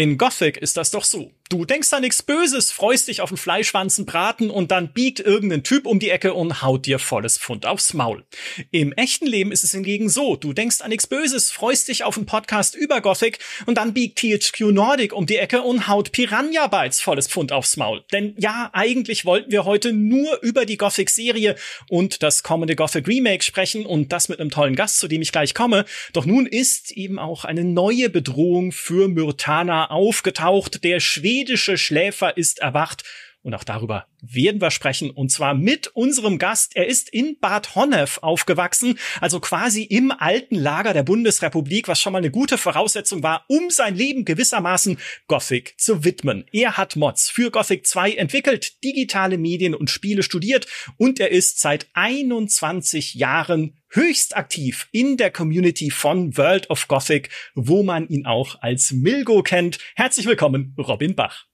In Gothic ist das doch so. Du denkst an nichts Böses, freust dich auf einen Fleischwanzenbraten und dann biegt irgendein Typ um die Ecke und haut dir volles Pfund aufs Maul. Im echten Leben ist es hingegen so. Du denkst an nichts Böses, freust dich auf einen Podcast über Gothic und dann biegt THQ Nordic um die Ecke und haut Piranha Bytes volles Pfund aufs Maul. Denn ja, eigentlich wollten wir heute nur über die Gothic-Serie und das kommende Gothic Remake sprechen und das mit einem tollen Gast, zu dem ich gleich komme. Doch nun ist eben auch eine neue Bedrohung für Myrtana aufgetaucht. Der schwedische Schläfer ist erwacht. Und auch darüber werden wir sprechen. Und zwar mit unserem Gast. Er ist in Bad Honnef aufgewachsen, also quasi im alten Lager der Bundesrepublik, was schon mal eine gute Voraussetzung war, um sein Leben gewissermaßen Gothic zu widmen. Er hat Mods für Gothic 2 entwickelt, digitale Medien und Spiele studiert und er ist seit 21 Jahren höchst aktiv in der Community von World of Gothic, wo man ihn auch als Milgo kennt. Herzlich willkommen, Robin Bach.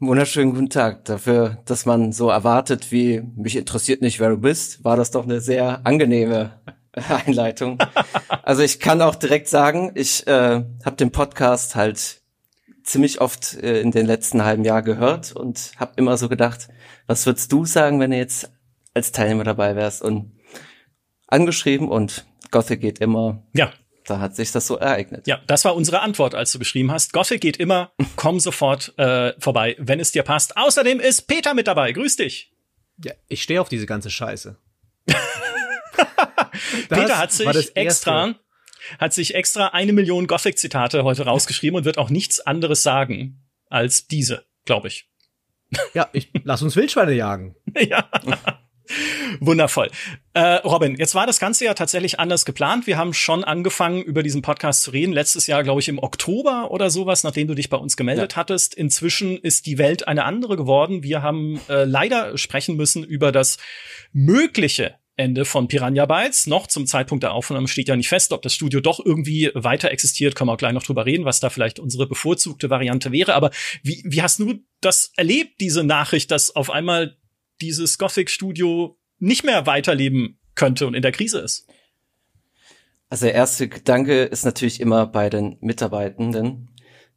Wunderschönen guten Tag. Dafür, dass man so erwartet, wie mich interessiert nicht, wer du bist, war das doch eine sehr angenehme Einleitung. also ich kann auch direkt sagen, ich äh, habe den Podcast halt ziemlich oft äh, in den letzten halben Jahr gehört und habe immer so gedacht, was würdest du sagen, wenn du jetzt als Teilnehmer dabei wärst und angeschrieben und Gothic geht immer. Ja da hat sich das so ereignet. Ja, das war unsere Antwort, als du geschrieben hast. Gothic geht immer, komm sofort äh, vorbei, wenn es dir passt. Außerdem ist Peter mit dabei. Grüß dich. Ja, ich stehe auf diese ganze Scheiße. Peter hat sich extra hat sich extra eine Million Gothic-Zitate heute rausgeschrieben und wird auch nichts anderes sagen als diese, glaube ich. Ja, ich lass uns Wildschweine jagen. ja. Wundervoll. Äh, Robin, jetzt war das Ganze ja tatsächlich anders geplant. Wir haben schon angefangen, über diesen Podcast zu reden. Letztes Jahr, glaube ich, im Oktober oder sowas, nachdem du dich bei uns gemeldet ja. hattest. Inzwischen ist die Welt eine andere geworden. Wir haben äh, leider sprechen müssen über das mögliche Ende von Piranha Bytes. Noch zum Zeitpunkt der Aufnahme steht ja nicht fest, ob das Studio doch irgendwie weiter existiert. Können wir auch gleich noch drüber reden, was da vielleicht unsere bevorzugte Variante wäre. Aber wie, wie hast du das erlebt, diese Nachricht, dass auf einmal dieses Gothic-Studio nicht mehr weiterleben könnte und in der Krise ist? Also der erste Gedanke ist natürlich immer bei den Mitarbeitenden.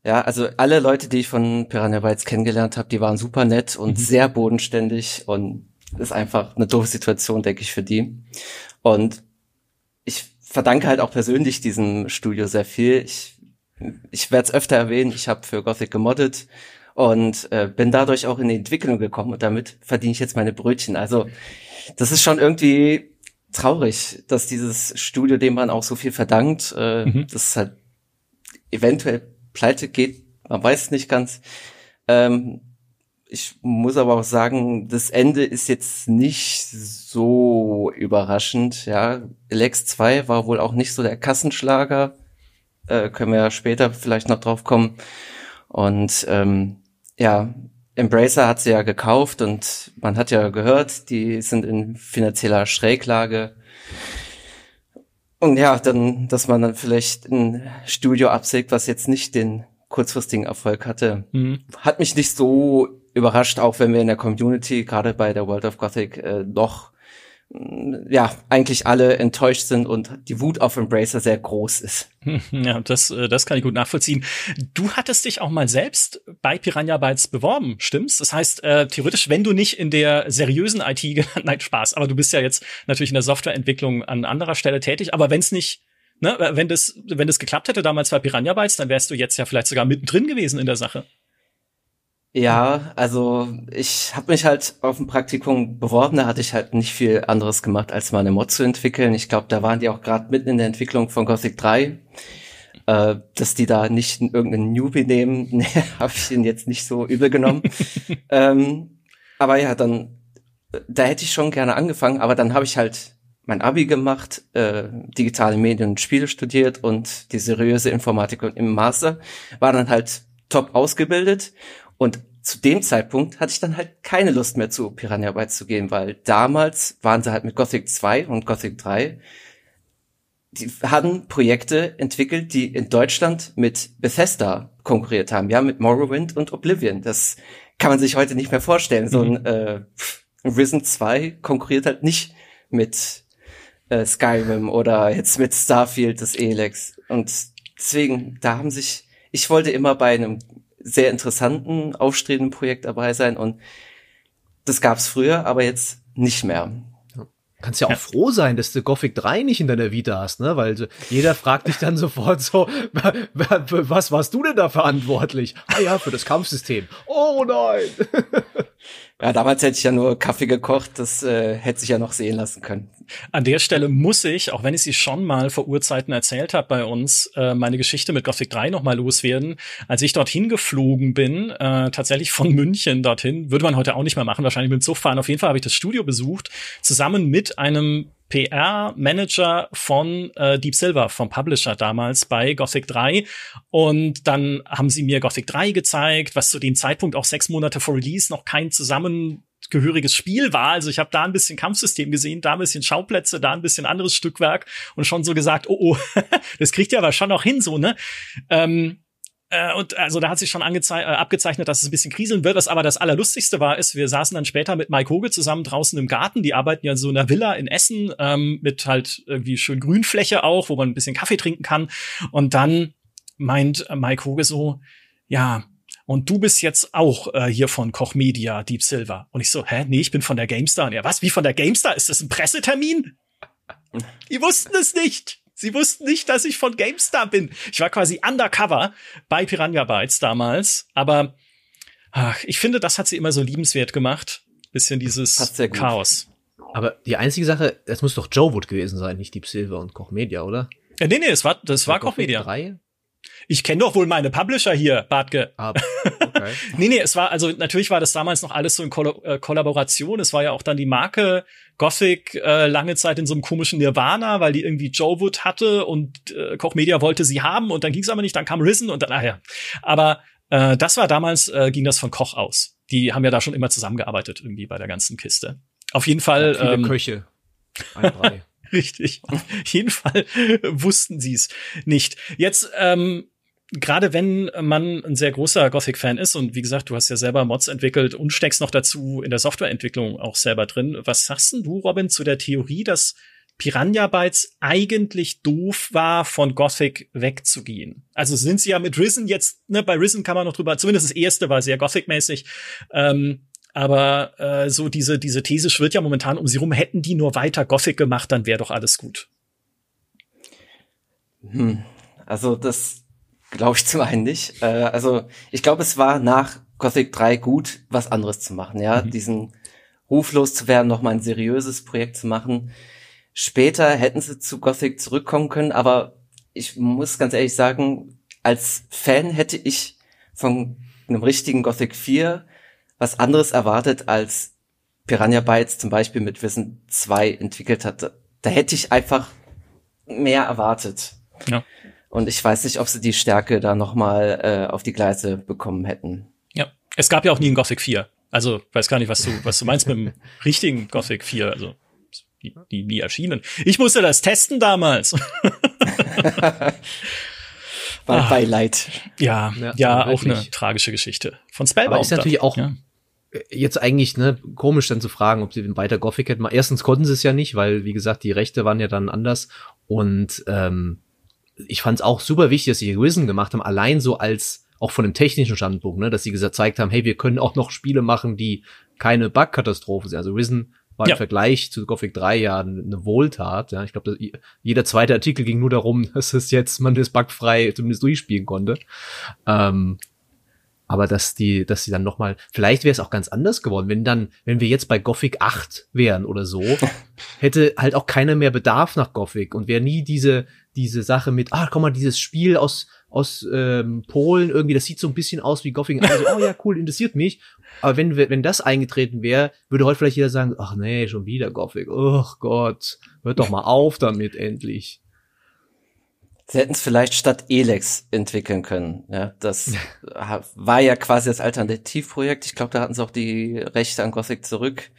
Ja, also alle Leute, die ich von Piranha Bytes kennengelernt habe, die waren super nett und mhm. sehr bodenständig und ist einfach eine doofe Situation, denke ich, für die. Und ich verdanke halt auch persönlich diesem Studio sehr viel. Ich, ich werde es öfter erwähnen, ich habe für Gothic gemoddet und äh, bin dadurch auch in die Entwicklung gekommen und damit verdiene ich jetzt meine Brötchen. Also das ist schon irgendwie traurig, dass dieses Studio, dem man auch so viel verdankt, äh, mhm. das halt eventuell pleite geht, man weiß nicht ganz. Ähm, ich muss aber auch sagen, das Ende ist jetzt nicht so überraschend. Ja, Lex 2 war wohl auch nicht so der Kassenschlager. Äh, können wir ja später vielleicht noch drauf kommen. Und ähm, ja, Embracer hat sie ja gekauft und man hat ja gehört, die sind in finanzieller Schräglage. Und ja, dann, dass man dann vielleicht ein Studio absägt, was jetzt nicht den kurzfristigen Erfolg hatte, mhm. hat mich nicht so überrascht, auch wenn wir in der Community, gerade bei der World of Gothic, äh, noch ja, eigentlich alle enttäuscht sind und die Wut auf Embracer sehr groß ist. Ja, das, äh, das kann ich gut nachvollziehen. Du hattest dich auch mal selbst bei Piranha Bytes beworben, stimmt's? Das heißt, äh, theoretisch, wenn du nicht in der seriösen IT, nein, Spaß, aber du bist ja jetzt natürlich in der Softwareentwicklung an anderer Stelle tätig, aber wenn es nicht, ne, wenn das, wenn das geklappt hätte damals bei Piranha Bytes, dann wärst du jetzt ja vielleicht sogar mittendrin gewesen in der Sache. Ja, also ich habe mich halt auf ein Praktikum beworben, da hatte ich halt nicht viel anderes gemacht, als mal eine Mod zu entwickeln. Ich glaube, da waren die auch gerade mitten in der Entwicklung von Gothic 3. Äh, dass die da nicht irgendeinen Newbie nehmen, nee, habe ich ihn jetzt nicht so übel genommen. ähm, aber ja, dann, da hätte ich schon gerne angefangen, aber dann habe ich halt mein Abi gemacht, äh, digitale Medien und Spiele studiert und die seriöse Informatik im Master, war dann halt top ausgebildet und zu dem Zeitpunkt hatte ich dann halt keine Lust mehr zu Piranha Bytes zu gehen, weil damals waren sie halt mit Gothic 2 und Gothic 3 die hatten Projekte entwickelt, die in Deutschland mit Bethesda konkurriert haben, ja, mit Morrowind und Oblivion. Das kann man sich heute nicht mehr vorstellen. So ein mhm. äh, Risen 2 konkurriert halt nicht mit äh, Skyrim oder jetzt mit Starfield, das Elex. Und deswegen, da haben sich ich wollte immer bei einem sehr interessanten, aufstrebenden Projekt dabei sein und das gab's früher, aber jetzt nicht mehr. Kannst ja auch ja. froh sein, dass du Gothic 3 nicht in deiner Vita hast, ne? Weil so, jeder fragt dich dann sofort so, was warst du denn da verantwortlich? Ah ja, für das Kampfsystem. Oh nein! Ja, damals hätte ich ja nur Kaffee gekocht, das äh, hätte sich ja noch sehen lassen können. An der Stelle muss ich, auch wenn ich sie schon mal vor Urzeiten erzählt habe bei uns, äh, meine Geschichte mit Gothic 3 noch mal loswerden. Als ich dorthin geflogen bin, äh, tatsächlich von München dorthin, würde man heute auch nicht mehr machen, wahrscheinlich mit dem Zug fahren. Auf jeden Fall habe ich das Studio besucht, zusammen mit einem PR-Manager von äh, Deep Silver, vom Publisher damals bei Gothic 3. Und dann haben sie mir Gothic 3 gezeigt, was zu dem Zeitpunkt auch sechs Monate vor Release noch kein zusammengehöriges Spiel war. Also ich habe da ein bisschen Kampfsystem gesehen, da ein bisschen Schauplätze, da ein bisschen anderes Stückwerk und schon so gesagt, oh oh, das kriegt ihr aber schon noch hin, so, ne? Ähm, äh, und also da hat sich schon äh, abgezeichnet, dass es ein bisschen kriseln wird. Was aber das Allerlustigste war, ist, wir saßen dann später mit Mike Hoge zusammen draußen im Garten. Die arbeiten ja in so einer Villa in Essen ähm, mit halt irgendwie schön Grünfläche auch, wo man ein bisschen Kaffee trinken kann. Und dann meint Mike Hoge so, ja, und du bist jetzt auch äh, hier von Koch Media, Deep Silver. Und ich so, hä? Nee, ich bin von der GameStar. Und er, was? Wie von der GameStar? Ist das ein Pressetermin? Die wussten es nicht. Sie wussten nicht, dass ich von GameStar bin. Ich war quasi undercover bei Piranha Bytes damals, aber ach, ich finde, das hat sie immer so liebenswert gemacht. Bisschen dieses Chaos. Aber die einzige Sache, es muss doch Joe Wood gewesen sein, nicht Deep Silver und Koch Media, oder? Ja, nee, nee, es war, das war, war Koch Media. 3? Ich kenne doch wohl meine Publisher hier, Bartke. Ah, okay. nee, nee, es war, also natürlich war das damals noch alles so in Koll äh, Kollaboration. Es war ja auch dann die Marke Gothic äh, lange Zeit in so einem komischen Nirvana, weil die irgendwie Joe Wood hatte und äh, Koch Media wollte sie haben und dann ging es aber nicht, dann kam Risen und dann, ah ja. Aber äh, das war damals, äh, ging das von Koch aus. Die haben ja da schon immer zusammengearbeitet irgendwie bei der ganzen Kiste. Auf jeden Fall. Ja, viele ähm, Köche. Ein, drei. Richtig. Auf jeden Fall wussten sie es nicht. Jetzt ähm, gerade wenn man ein sehr großer Gothic-Fan ist und wie gesagt, du hast ja selber Mods entwickelt und steckst noch dazu in der Softwareentwicklung auch selber drin. Was sagst denn du, Robin, zu der Theorie, dass Piranha Bytes eigentlich doof war, von Gothic wegzugehen? Also sind sie ja mit Risen jetzt, ne, bei Risen kann man noch drüber, zumindest das erste war sehr Gothic-mäßig, ähm, aber äh, so diese, diese These schwirrt ja momentan um sie rum, hätten die nur weiter Gothic gemacht, dann wäre doch alles gut. Hm. Also das Glaube ich zum einen nicht. Äh, also ich glaube, es war nach Gothic 3 gut, was anderes zu machen, ja, mhm. diesen Ruf loszuwerden, nochmal ein seriöses Projekt zu machen. Später hätten sie zu Gothic zurückkommen können, aber ich muss ganz ehrlich sagen, als Fan hätte ich von einem richtigen Gothic 4 was anderes erwartet, als Piranha Bytes zum Beispiel mit Wissen 2 entwickelt hatte. Da hätte ich einfach mehr erwartet. Ja. Und ich weiß nicht, ob sie die Stärke da nochmal äh, auf die Gleise bekommen hätten. Ja, es gab ja auch nie ein Gothic 4. Also, weiß gar nicht, was du, was du meinst mit dem richtigen Gothic 4. Also, die, die nie erschienen. Ich musste das testen damals. War ah, Beileid. Ja, ja, ja auch eine tragische Geschichte. Von Spellbound. Aber ist natürlich auch ja. Jetzt eigentlich ne, komisch dann zu fragen, ob sie den weiter Gothic hätten. Erstens konnten sie es ja nicht, weil, wie gesagt, die Rechte waren ja dann anders. Und ähm, ich fand es auch super wichtig, dass sie Risen gemacht haben, allein so als auch von dem technischen Standpunkt, ne, dass sie gezeigt haben, hey, wir können auch noch Spiele machen, die keine Bug-Katastrophe sind. Also Risen war ja. im Vergleich zu Gothic 3 ja eine Wohltat. Ja. Ich glaube, jeder zweite Artikel ging nur darum, dass es jetzt man das bugfrei zumindest durchspielen konnte. Ähm, aber dass die, dass sie dann noch mal, vielleicht wäre es auch ganz anders geworden, wenn dann, wenn wir jetzt bei Gothic 8 wären oder so, hätte halt auch keiner mehr Bedarf nach Gothic und wäre nie diese, diese Sache mit, ah, komm mal, dieses Spiel aus, aus ähm, Polen irgendwie, das sieht so ein bisschen aus wie Gothic. Also, oh ja, cool, interessiert mich. Aber wenn, wenn das eingetreten wäre, würde heute vielleicht jeder sagen, ach nee, schon wieder Gothic. Oh Gott, hört doch mal auf damit endlich. Sie hätten es vielleicht statt Elex entwickeln können. Ja, das war ja quasi das Alternativprojekt. Ich glaube, da hatten sie auch die Rechte an Gothic zurück.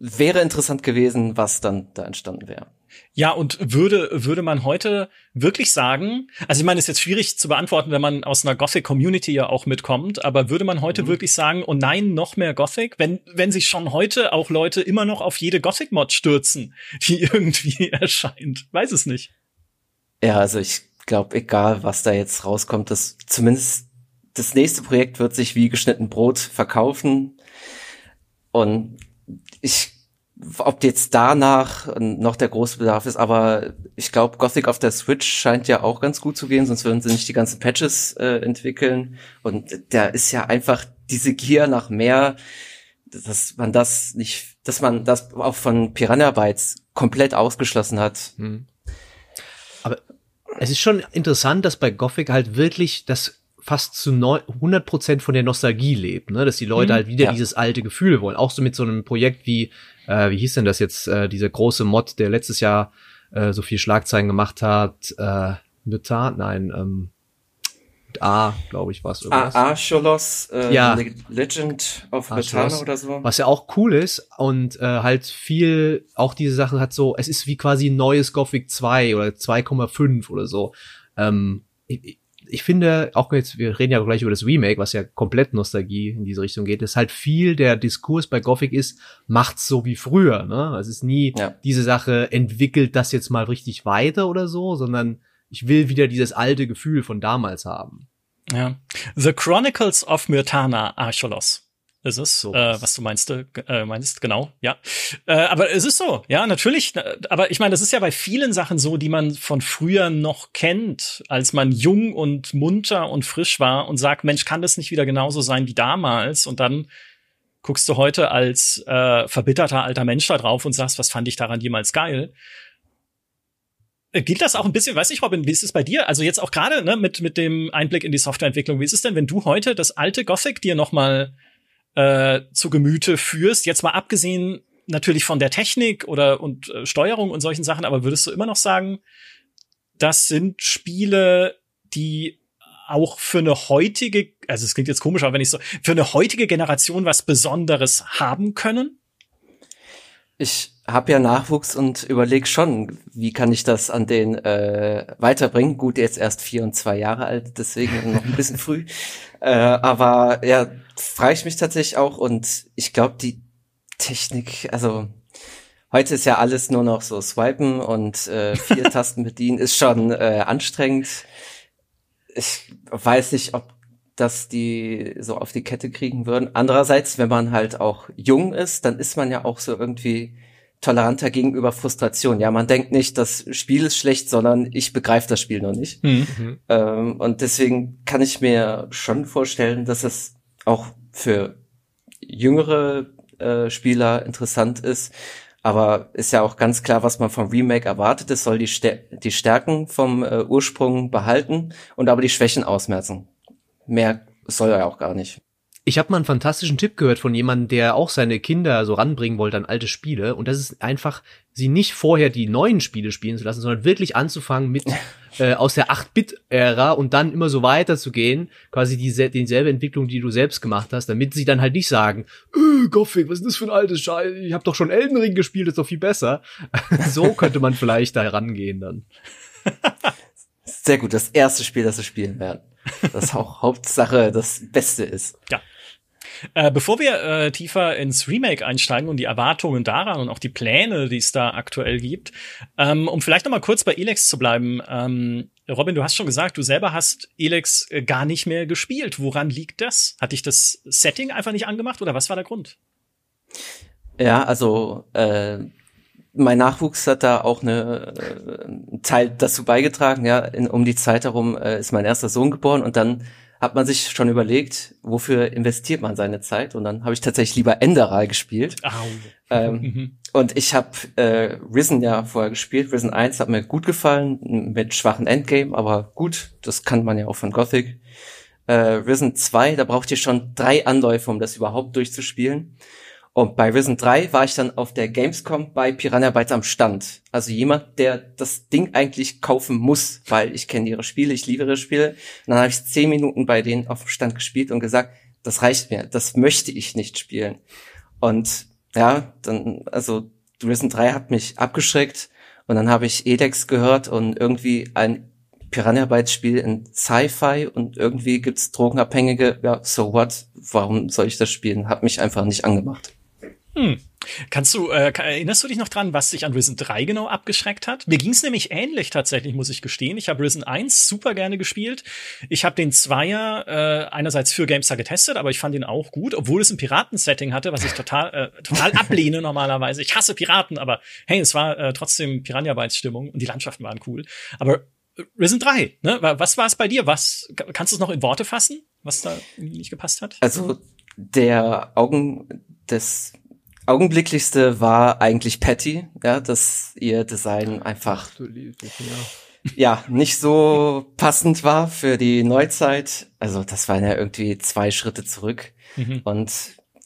Wäre interessant gewesen, was dann da entstanden wäre. Ja, und würde, würde man heute wirklich sagen, also ich meine, es ist jetzt schwierig zu beantworten, wenn man aus einer Gothic-Community ja auch mitkommt, aber würde man heute mhm. wirklich sagen, oh nein, noch mehr Gothic, wenn, wenn sich schon heute auch Leute immer noch auf jede Gothic-Mod stürzen, die irgendwie erscheint? Weiß es nicht. Ja, also ich glaube, egal was da jetzt rauskommt, das zumindest das nächste Projekt wird sich wie geschnitten Brot verkaufen. Und ich, ob jetzt danach noch der große Bedarf ist, aber ich glaube, Gothic auf der Switch scheint ja auch ganz gut zu gehen, sonst würden sie nicht die ganzen Patches äh, entwickeln. Und der ist ja einfach diese Gier nach mehr, dass man das nicht, dass man das auch von Piranha Bytes komplett ausgeschlossen hat. Hm. Es ist schon interessant, dass bei Gothic halt wirklich das fast zu 100 Prozent von der Nostalgie lebt, ne? dass die Leute mhm, halt wieder ja. dieses alte Gefühl wollen. Auch so mit so einem Projekt wie, äh, wie hieß denn das jetzt, äh, dieser große Mod, der letztes Jahr äh, so viel Schlagzeilen gemacht hat, äh, Mutant, nein, ähm, A, glaube ich, war es irgendwas. Archolos, äh, ja. Legend of Bethana oder so. Was ja auch cool ist und äh, halt viel, auch diese Sache hat so, es ist wie quasi ein neues Gothic 2 oder 2,5 oder so. Ähm, ich, ich finde, auch jetzt, wir reden ja gleich über das Remake, was ja komplett Nostalgie in diese Richtung geht, ist halt viel der Diskurs bei Gothic ist, macht's so wie früher, ne? Es ist nie ja. diese Sache, entwickelt das jetzt mal richtig weiter oder so, sondern ich will wieder dieses alte Gefühl von damals haben. Ja. The Chronicles of Myrtana Archolos ist es, so äh, was du meinst, äh, meinst, genau, ja. Äh, aber es ist so, ja, natürlich. Aber ich meine, das ist ja bei vielen Sachen so, die man von früher noch kennt, als man jung und munter und frisch war und sagt, Mensch, kann das nicht wieder genauso sein wie damals? Und dann guckst du heute als äh, verbitterter alter Mensch da drauf und sagst, was fand ich daran jemals geil? Äh, gilt das auch ein bisschen, weiß ich, Robin, wie ist es bei dir? Also jetzt auch gerade ne, mit, mit dem Einblick in die Softwareentwicklung, wie ist es denn, wenn du heute das alte Gothic dir noch mal äh, zu Gemüte führst? Jetzt mal abgesehen natürlich von der Technik oder und äh, Steuerung und solchen Sachen, aber würdest du immer noch sagen, das sind Spiele, die auch für eine heutige, also es klingt jetzt komisch, aber wenn ich so, für eine heutige Generation was Besonderes haben können? Ich habe ja Nachwuchs und überleg schon, wie kann ich das an den äh, weiterbringen. Gut, jetzt erst vier und zwei Jahre alt, deswegen noch ein bisschen früh. Äh, aber ja, frage ich mich tatsächlich auch und ich glaube, die Technik, also heute ist ja alles nur noch so swipen und äh, vier Tasten bedienen, ist schon äh, anstrengend. Ich weiß nicht, ob das die so auf die Kette kriegen würden. Andererseits, wenn man halt auch jung ist, dann ist man ja auch so irgendwie toleranter gegenüber Frustration. Ja, man denkt nicht, das Spiel ist schlecht, sondern ich begreife das Spiel noch nicht. Mhm. Ähm, und deswegen kann ich mir schon vorstellen, dass es auch für jüngere äh, Spieler interessant ist. Aber ist ja auch ganz klar, was man vom Remake erwartet. Es soll die, Stär die Stärken vom äh, Ursprung behalten und aber die Schwächen ausmerzen. Mehr soll er auch gar nicht. Ich habe mal einen fantastischen Tipp gehört von jemandem, der auch seine Kinder so ranbringen wollte an alte Spiele. Und das ist einfach, sie nicht vorher die neuen Spiele spielen zu lassen, sondern wirklich anzufangen mit äh, aus der 8-Bit-Ära und dann immer so weiterzugehen, quasi diese, dieselbe Entwicklung, die du selbst gemacht hast, damit sie dann halt nicht sagen, äh, Gothic, was ist das für ein altes Scheiß? Ich habe doch schon Elden Ring gespielt, ist doch viel besser. so könnte man vielleicht da herangehen dann. Sehr gut, das erste Spiel, das sie spielen werden. Das auch Hauptsache das Beste ist. Ja. Äh, bevor wir äh, tiefer ins Remake einsteigen und die Erwartungen daran und auch die Pläne, die es da aktuell gibt, ähm, um vielleicht noch mal kurz bei Elex zu bleiben. Ähm, Robin, du hast schon gesagt, du selber hast Elex äh, gar nicht mehr gespielt. Woran liegt das? Hat dich das Setting einfach nicht angemacht oder was war der Grund? Ja, also äh, mein Nachwuchs hat da auch eine äh, Teil dazu beigetragen. Ja, in, um die Zeit herum äh, ist mein erster Sohn geboren und dann hat man sich schon überlegt, wofür investiert man seine Zeit? Und dann habe ich tatsächlich lieber Enderal gespielt. Ähm, mhm. Und ich habe äh, Risen ja vorher gespielt. Risen 1 hat mir gut gefallen, mit schwachen Endgame, aber gut, das kann man ja auch von Gothic. Äh, Risen 2, da braucht ihr schon drei Anläufe, um das überhaupt durchzuspielen. Und bei Risen 3 war ich dann auf der Gamescom bei Piranha Bytes am Stand. Also jemand, der das Ding eigentlich kaufen muss, weil ich kenne ihre Spiele, ich liebe ihre Spiele. Und dann habe ich zehn Minuten bei denen auf dem Stand gespielt und gesagt, das reicht mir, das möchte ich nicht spielen. Und ja, dann, also Risen 3 hat mich abgeschreckt und dann habe ich Edex gehört und irgendwie ein Piranha Bytes Spiel in Sci-Fi und irgendwie gibt's Drogenabhängige. Ja, so what? Warum soll ich das spielen? Hat mich einfach nicht angemacht. Hm. Kannst du, äh, erinnerst du dich noch dran, was dich an Risen 3 genau abgeschreckt hat? Mir ging es nämlich ähnlich tatsächlich, muss ich gestehen. Ich habe Risen 1 super gerne gespielt. Ich habe den Zweier äh, einerseits für GameStar getestet, aber ich fand ihn auch gut, obwohl es ein Piraten-Setting hatte, was ich total, äh, total ablehne normalerweise. Ich hasse Piraten, aber hey, es war äh, trotzdem Piranha-Bytes-Stimmung und die Landschaften waren cool. Aber Risen 3, ne? Was war es bei dir? Was kannst du es noch in Worte fassen, was da nicht gepasst hat? Also der Augen des augenblicklichste war eigentlich Patty, ja, dass ihr Design einfach ja nicht so passend war für die Neuzeit. Also das waren ja irgendwie zwei Schritte zurück mhm. und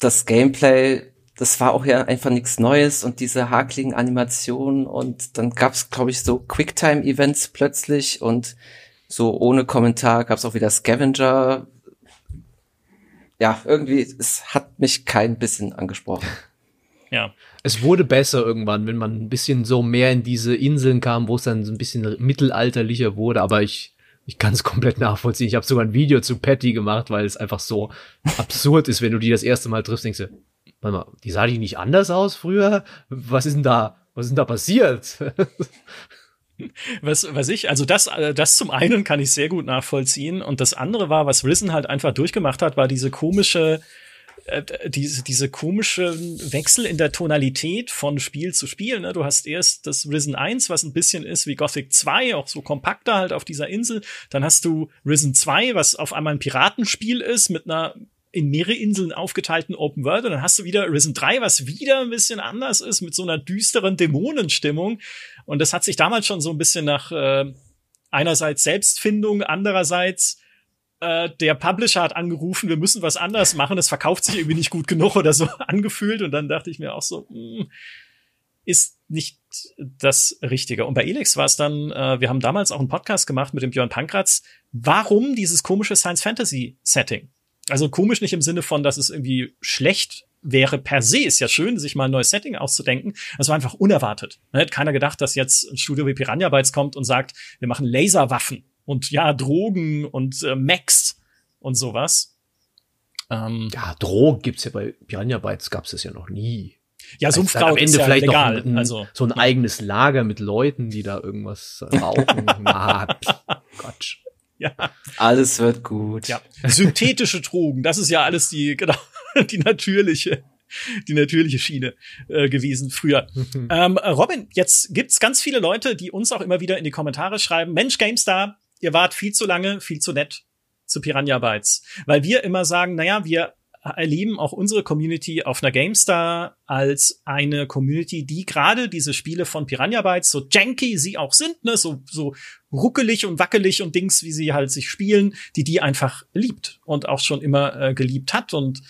das Gameplay, das war auch ja einfach nichts Neues und diese hakligen Animationen und dann gab's glaube ich so Quicktime-Events plötzlich und so ohne Kommentar gab's auch wieder Scavenger. Ja, irgendwie, es hat mich kein bisschen angesprochen. Ja. Es wurde besser irgendwann, wenn man ein bisschen so mehr in diese Inseln kam, wo es dann so ein bisschen mittelalterlicher wurde, aber ich, ich kann es komplett nachvollziehen. Ich habe sogar ein Video zu Patty gemacht, weil es einfach so absurd ist, wenn du die das erste Mal triffst, denkst du, warte mal, die sah die nicht anders aus früher? Was ist denn da, was ist denn da passiert? Was, was ich, also das, äh, das zum einen kann ich sehr gut nachvollziehen und das andere war, was Risen halt einfach durchgemacht hat, war diese komische, äh, diese, diese komische Wechsel in der Tonalität von Spiel zu Spiel. Ne? Du hast erst das Risen 1, was ein bisschen ist wie Gothic 2, auch so kompakter halt auf dieser Insel. Dann hast du Risen 2, was auf einmal ein Piratenspiel ist mit einer in mehrere Inseln aufgeteilten Open World und dann hast du wieder Risen 3, was wieder ein bisschen anders ist mit so einer düsteren Dämonenstimmung und das hat sich damals schon so ein bisschen nach äh, einerseits Selbstfindung, andererseits äh, der Publisher hat angerufen, wir müssen was anders machen, es verkauft sich irgendwie nicht gut genug oder so angefühlt und dann dachte ich mir auch so, mh, hm, ist nicht das Richtige. Und bei Elix war es dann, äh, wir haben damals auch einen Podcast gemacht mit dem Björn Pankratz, warum dieses komische Science-Fantasy-Setting? Also komisch nicht im Sinne von, dass es irgendwie schlecht wäre per se, ist ja schön, sich mal ein neues Setting auszudenken. Es war einfach unerwartet. Hätte keiner gedacht, dass jetzt ein Studio wie Piranha Bytes kommt und sagt, wir machen Laserwaffen und ja, Drogen und äh, Max und sowas. Ähm, ja, Drogen gibt's ja bei Piranha Bytes gab's das ja noch nie. Ja, Sumpfkraut am Ende ja vielleicht legal. Noch ein, also so ein eigenes Lager mit Leuten, die da irgendwas rauchen. Na, Quatsch. Ja. Alles wird gut. Ja. Synthetische Drogen, das ist ja alles die, genau, die natürliche die natürliche Schiene äh, gewesen früher. ähm, Robin, jetzt gibt's ganz viele Leute, die uns auch immer wieder in die Kommentare schreiben, Mensch, GameStar, ihr wart viel zu lange, viel zu nett zu Piranha Bytes. Weil wir immer sagen, naja, wir erleben auch unsere Community auf einer GameStar als eine Community, die gerade diese Spiele von Piranha Bytes, so janky sie auch sind, ne, so, so ruckelig und wackelig und Dings, wie sie halt sich spielen, die die einfach liebt und auch schon immer äh, geliebt hat. Und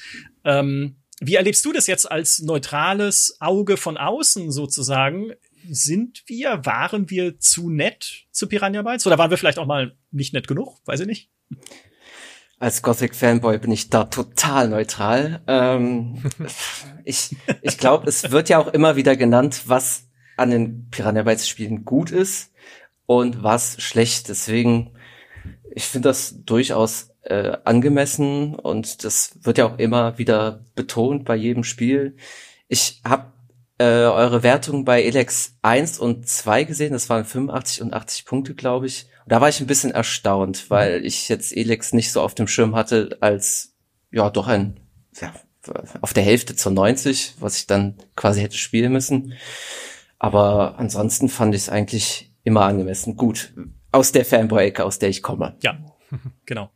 ähm, wie erlebst du das jetzt als neutrales Auge von außen sozusagen? Sind wir, waren wir zu nett zu Piranha Bytes? Oder waren wir vielleicht auch mal nicht nett genug? Weiß ich nicht. Als Gothic-Fanboy bin ich da total neutral. Ähm, ich ich glaube, es wird ja auch immer wieder genannt, was an den Piranha Bytes Spielen gut ist und was schlecht. Deswegen, ich finde das durchaus äh, angemessen und das wird ja auch immer wieder betont bei jedem Spiel. Ich habe äh, eure Wertung bei Elex 1 und 2 gesehen. Das waren 85 und 80 Punkte, glaube ich. Und da war ich ein bisschen erstaunt, weil ich jetzt Elex nicht so auf dem Schirm hatte als, ja, doch ein, ja, auf der Hälfte zur 90, was ich dann quasi hätte spielen müssen. Aber ansonsten fand ich es eigentlich immer angemessen. Gut, aus der Fanboy-Ecke, aus der ich komme. Ja, genau.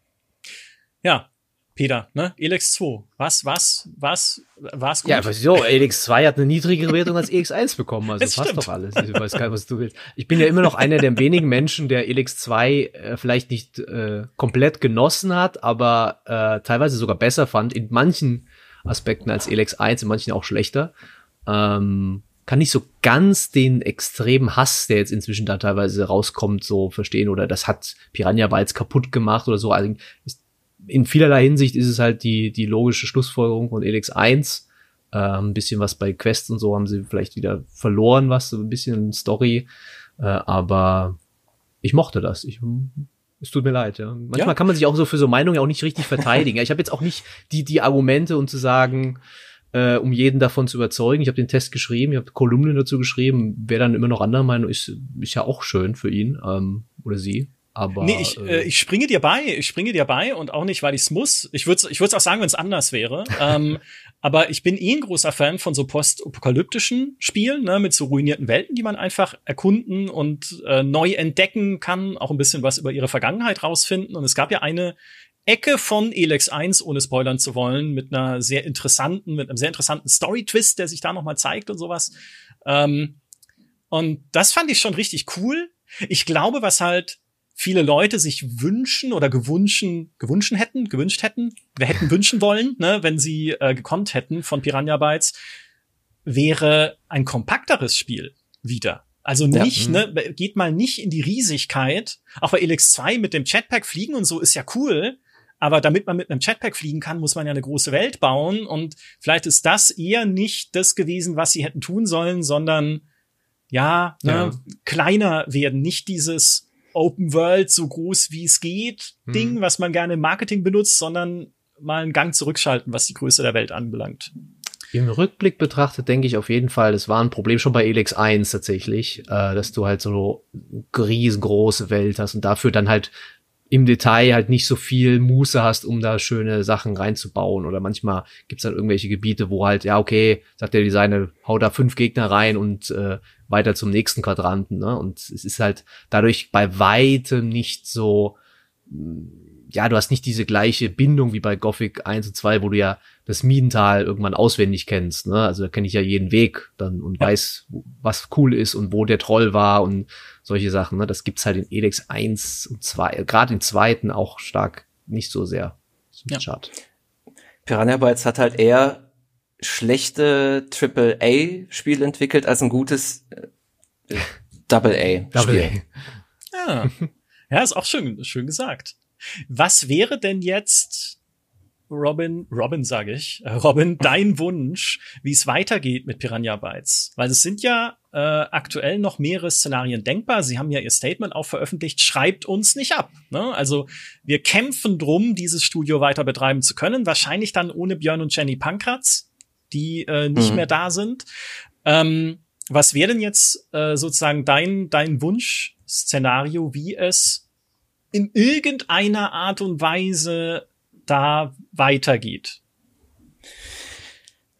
Ja, Peter, ne? Elex 2. Was, was, was, was gut? Ja, aber so, Elex 2 hat eine niedrigere Wertung als Elex 1 bekommen, also das passt doch alles. Ich weiß gar nicht, was du willst. Ich bin ja immer noch einer der wenigen Menschen, der Elex 2 äh, vielleicht nicht äh, komplett genossen hat, aber äh, teilweise sogar besser fand, in manchen Aspekten als Elex 1, in manchen auch schlechter. Ähm, kann nicht so ganz den extremen Hass, der jetzt inzwischen da teilweise rauskommt, so verstehen oder das hat Piranha Bytes kaputt gemacht oder so. Also ist in vielerlei Hinsicht ist es halt die, die logische Schlussfolgerung von Elix 1. Äh, ein bisschen was bei Quests und so haben sie vielleicht wieder verloren, was, so ein bisschen Story. Äh, aber ich mochte das. Ich, es tut mir leid, ja. Manchmal ja. kann man sich auch so für so Meinungen auch nicht richtig verteidigen. ich habe jetzt auch nicht die, die Argumente, um zu sagen, äh, um jeden davon zu überzeugen. Ich habe den Test geschrieben, ich habe Kolumnen dazu geschrieben. Wer dann immer noch anderer Meinung ist, ist ja auch schön für ihn ähm, oder sie. Aber, nee, ich, äh, ich springe dir bei, ich springe dir bei und auch nicht, weil ich es muss. Ich würde ich würd's auch sagen, wenn es anders wäre. ähm, aber ich bin eh ein großer Fan von so postapokalyptischen Spielen, ne, mit so ruinierten Welten, die man einfach erkunden und äh, neu entdecken kann, auch ein bisschen was über ihre Vergangenheit rausfinden. Und es gab ja eine Ecke von Elex 1, ohne spoilern zu wollen, mit einer sehr interessanten, mit einem sehr interessanten Story-Twist, der sich da nochmal zeigt und sowas. Ähm, und das fand ich schon richtig cool. Ich glaube, was halt viele Leute sich wünschen oder gewünschen, gewünschen hätten, gewünscht hätten, wir hätten wünschen wollen, ne, wenn sie äh, gekonnt hätten von Piranha Bytes, wäre ein kompakteres Spiel wieder. Also nicht, ja. Mhm. ne, geht mal nicht in die Riesigkeit. Auch bei Elix 2 mit dem Chatpack fliegen und so ist ja cool. Aber damit man mit einem Chatpack fliegen kann, muss man ja eine große Welt bauen. Und vielleicht ist das eher nicht das gewesen, was sie hätten tun sollen, sondern ja, ne, ja. kleiner werden. Nicht dieses Open World so groß wie es geht hm. Ding, was man gerne im Marketing benutzt, sondern mal einen Gang zurückschalten, was die Größe der Welt anbelangt. Im Rückblick betrachtet denke ich auf jeden Fall, das war ein Problem schon bei Elix 1 tatsächlich, äh, dass du halt so eine riesengroße Welt hast und dafür dann halt im Detail halt nicht so viel Muße hast, um da schöne Sachen reinzubauen. Oder manchmal gibt's dann irgendwelche Gebiete, wo halt, ja, okay, sagt der Designer, hau da fünf Gegner rein und äh, weiter zum nächsten Quadranten. Ne? Und es ist halt dadurch bei weitem nicht so, ja, du hast nicht diese gleiche Bindung wie bei Gothic 1 und 2, wo du ja das Miedental irgendwann auswendig kennst. Ne? Also da kenne ich ja jeden Weg dann und ja. weiß, was cool ist und wo der Troll war und solche Sachen. Ne? Das gibt's halt in Elex 1 und 2, gerade im zweiten auch stark nicht so sehr. Ja. Chart. Piranha Bytes hat halt eher schlechte Triple A Spiel entwickelt als ein gutes äh, Double A Spiel. Ja. ja, ist auch schön, schön gesagt. Was wäre denn jetzt Robin, Robin sage ich, äh, Robin, dein Wunsch, wie es weitergeht mit Piranha Bytes? Weil es sind ja äh, aktuell noch mehrere Szenarien denkbar. Sie haben ja ihr Statement auch veröffentlicht. Schreibt uns nicht ab. Ne? Also wir kämpfen drum, dieses Studio weiter betreiben zu können. Wahrscheinlich dann ohne Björn und Jenny Pankratz, die äh, nicht mhm. mehr da sind. Ähm, was wäre denn jetzt äh, sozusagen dein dein Wunsch-Szenario, wie es in irgendeiner Art und Weise da weitergeht?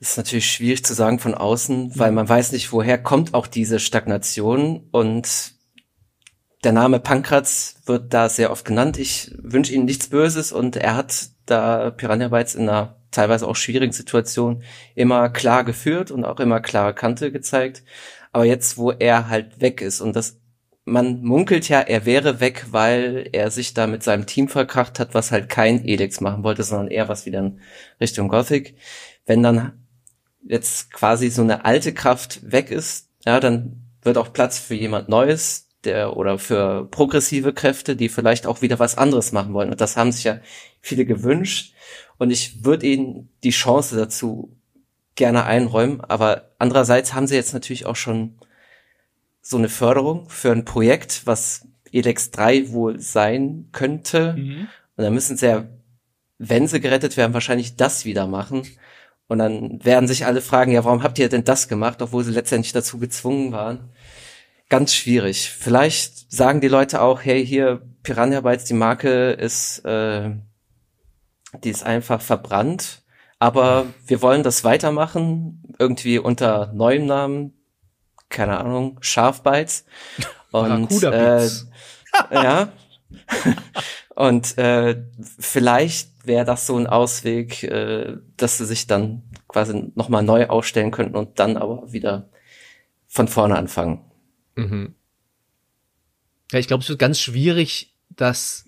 Das ist natürlich schwierig zu sagen von außen, weil man weiß nicht, woher kommt auch diese Stagnation und der Name Pankratz wird da sehr oft genannt. Ich wünsche ihm nichts Böses und er hat da Piranha Bytes in einer teilweise auch schwierigen Situation immer klar geführt und auch immer klare Kante gezeigt. Aber jetzt, wo er halt weg ist und das man munkelt ja, er wäre weg, weil er sich da mit seinem Team verkracht hat, was halt kein Elex machen wollte, sondern eher was wieder in Richtung Gothic. Wenn dann jetzt quasi so eine alte Kraft weg ist, ja, dann wird auch Platz für jemand Neues, der oder für progressive Kräfte, die vielleicht auch wieder was anderes machen wollen. Und das haben sich ja viele gewünscht. Und ich würde ihnen die Chance dazu gerne einräumen. Aber andererseits haben sie jetzt natürlich auch schon so eine Förderung für ein Projekt, was Elex 3 wohl sein könnte. Mhm. Und dann müssen sie ja, wenn sie gerettet werden, wahrscheinlich das wieder machen. Und dann werden sich alle fragen, ja, warum habt ihr denn das gemacht, obwohl sie letztendlich dazu gezwungen waren? Ganz schwierig. Vielleicht sagen die Leute auch, hey, hier Piranha Bytes, die Marke ist, äh, die ist einfach verbrannt. Aber wir wollen das weitermachen, irgendwie unter neuem Namen, keine Ahnung, Schafbites. Und äh, ja. und äh, vielleicht wäre das so ein Ausweg, äh, dass sie sich dann quasi nochmal neu aufstellen könnten und dann aber wieder von vorne anfangen. Mhm. Ja, ich glaube, es wird ganz schwierig, dass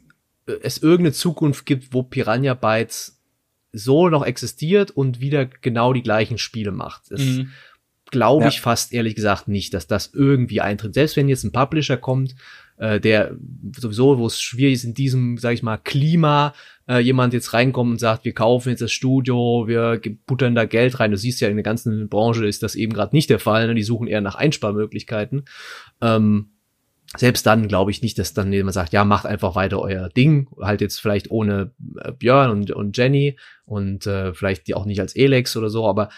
es irgendeine Zukunft gibt, wo Piranha Bytes so noch existiert und wieder genau die gleichen Spiele macht. Es, mhm glaube ich fast ehrlich gesagt nicht, dass das irgendwie eintritt. Selbst wenn jetzt ein Publisher kommt, äh, der sowieso, wo es schwierig ist, in diesem, sag ich mal, Klima, äh, jemand jetzt reinkommt und sagt, wir kaufen jetzt das Studio, wir buttern da Geld rein. Du siehst ja, in der ganzen Branche ist das eben gerade nicht der Fall. Ne? Die suchen eher nach Einsparmöglichkeiten. Ähm, selbst dann glaube ich nicht, dass dann jemand sagt, ja, macht einfach weiter euer Ding, halt jetzt vielleicht ohne äh, Björn und, und Jenny und äh, vielleicht die auch nicht als Elex oder so, aber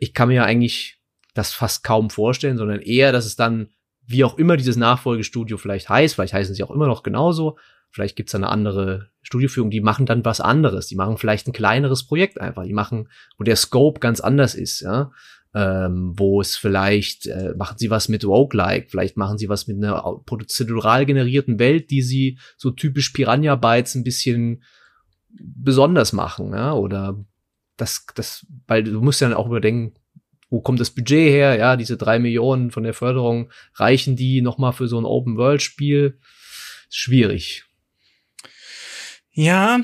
ich kann mir ja eigentlich das fast kaum vorstellen, sondern eher, dass es dann, wie auch immer dieses Nachfolgestudio vielleicht heißt, vielleicht heißen sie auch immer noch genauso, vielleicht gibt's eine andere Studioführung, die machen dann was anderes, die machen vielleicht ein kleineres Projekt einfach, die machen, wo der Scope ganz anders ist, ja ähm, wo es vielleicht, äh, machen sie was mit Roguelike, vielleicht machen sie was mit einer prozedural generierten Welt, die sie so typisch Piranha Bytes ein bisschen besonders machen, ja, oder das, das, weil du musst ja dann auch überdenken, wo kommt das Budget her? Ja, diese drei Millionen von der Förderung, reichen die nochmal für so ein Open-World-Spiel? Schwierig. Ja,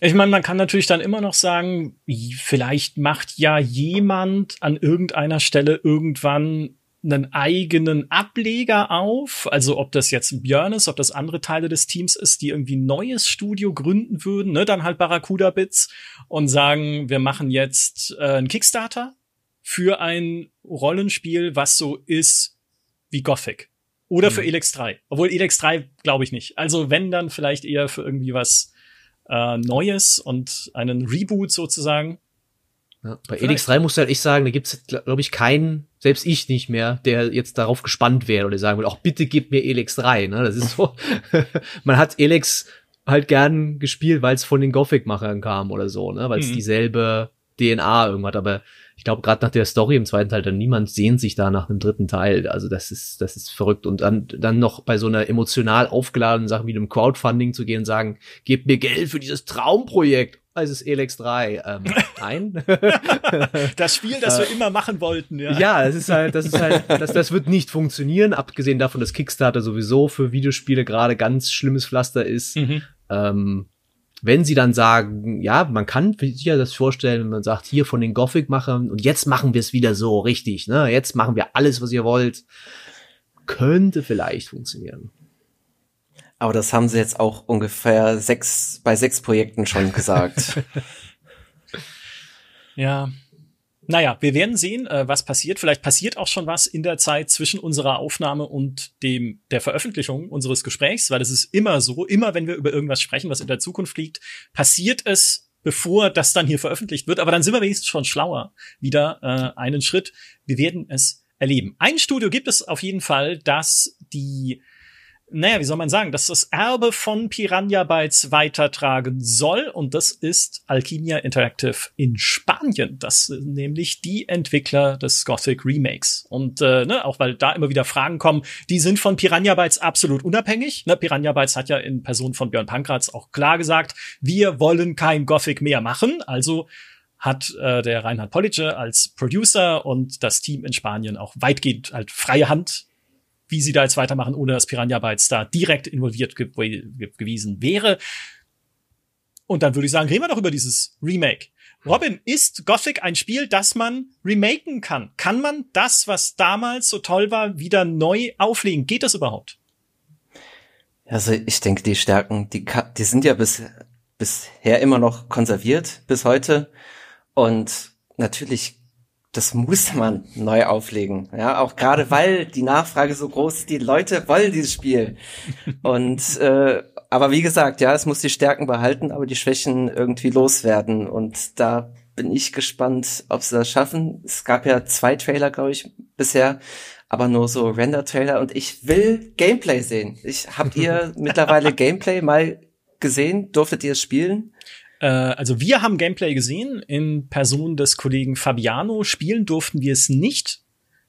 ich meine, man kann natürlich dann immer noch sagen, vielleicht macht ja jemand an irgendeiner Stelle irgendwann einen eigenen Ableger auf, also ob das jetzt Björn ist, ob das andere Teile des Teams ist, die irgendwie ein neues Studio gründen würden, ne, dann halt Barracuda Bits und sagen, wir machen jetzt äh, einen Kickstarter für ein Rollenspiel, was so ist wie Gothic oder mhm. für Elex 3. Obwohl Elex 3 glaube ich nicht. Also wenn dann vielleicht eher für irgendwie was äh, Neues und einen Reboot sozusagen. Ja, bei Elix 3 muss halt ich sagen, da gibt's glaube ich keinen, selbst ich nicht mehr, der jetzt darauf gespannt wäre oder sagen will, auch bitte gib mir Elix 3. Ne? Das ist so, man hat Elix halt gern gespielt, weil es von den Gothic-Machern kam oder so, ne? weil es mhm. dieselbe DNA irgendwas, aber ich glaube, gerade nach der Story im zweiten Teil, dann niemand sehnt sich da nach einem dritten Teil. Also das ist, das ist verrückt. Und dann, dann noch bei so einer emotional aufgeladenen Sache wie einem Crowdfunding zu gehen und sagen, gebt mir Geld für dieses Traumprojekt. Es ist Elex 3. Ähm, nein. das Spiel, das wir immer machen wollten, ja. Ja, das ist halt, das ist halt, das, das wird nicht funktionieren, abgesehen davon, dass Kickstarter sowieso für Videospiele gerade ganz schlimmes Pflaster ist. Mhm. Ähm, wenn sie dann sagen, ja, man kann sich ja das vorstellen, wenn man sagt, hier von den Gothic-Machern und jetzt machen wir es wieder so richtig, ne? Jetzt machen wir alles, was ihr wollt. Könnte vielleicht funktionieren. Aber das haben sie jetzt auch ungefähr sechs, bei sechs Projekten schon gesagt. ja, naja, wir werden sehen, äh, was passiert. Vielleicht passiert auch schon was in der Zeit zwischen unserer Aufnahme und dem der Veröffentlichung unseres Gesprächs, weil es ist immer so, immer wenn wir über irgendwas sprechen, was in der Zukunft liegt, passiert es, bevor das dann hier veröffentlicht wird. Aber dann sind wir wenigstens schon schlauer. Wieder äh, einen Schritt. Wir werden es erleben. Ein Studio gibt es auf jeden Fall, das die naja, wie soll man sagen, dass das Erbe von Piranha Bytes weitertragen soll. Und das ist Alchemia Interactive in Spanien. Das sind nämlich die Entwickler des Gothic Remakes. Und äh, ne, auch weil da immer wieder Fragen kommen, die sind von Piranha Bytes absolut unabhängig. Ne, Piranha Bytes hat ja in Person von Björn Pankratz auch klar gesagt, wir wollen kein Gothic mehr machen. Also hat äh, der Reinhard Pollice als Producer und das Team in Spanien auch weitgehend halt freie Hand wie sie da jetzt weitermachen, ohne dass Piranha Bytes da direkt involviert ge ge gewesen wäre. Und dann würde ich sagen, reden wir doch über dieses Remake. Robin, ist Gothic ein Spiel, das man remaken kann? Kann man das, was damals so toll war, wieder neu auflegen? Geht das überhaupt? Also ich denke, die Stärken, die, die sind ja bis, bisher immer noch konserviert bis heute. Und natürlich das muss man neu auflegen. Ja, auch gerade weil die Nachfrage so groß ist, die Leute wollen dieses Spiel. Und äh, aber wie gesagt, ja, es muss die Stärken behalten, aber die Schwächen irgendwie loswerden. Und da bin ich gespannt, ob sie das schaffen. Es gab ja zwei Trailer, glaube ich, bisher, aber nur so Render-Trailer. Und ich will Gameplay sehen. Ich habt ihr mittlerweile Gameplay mal gesehen? Durftet ihr es spielen? Äh, also wir haben Gameplay gesehen in Person des Kollegen Fabiano. Spielen durften wir es nicht.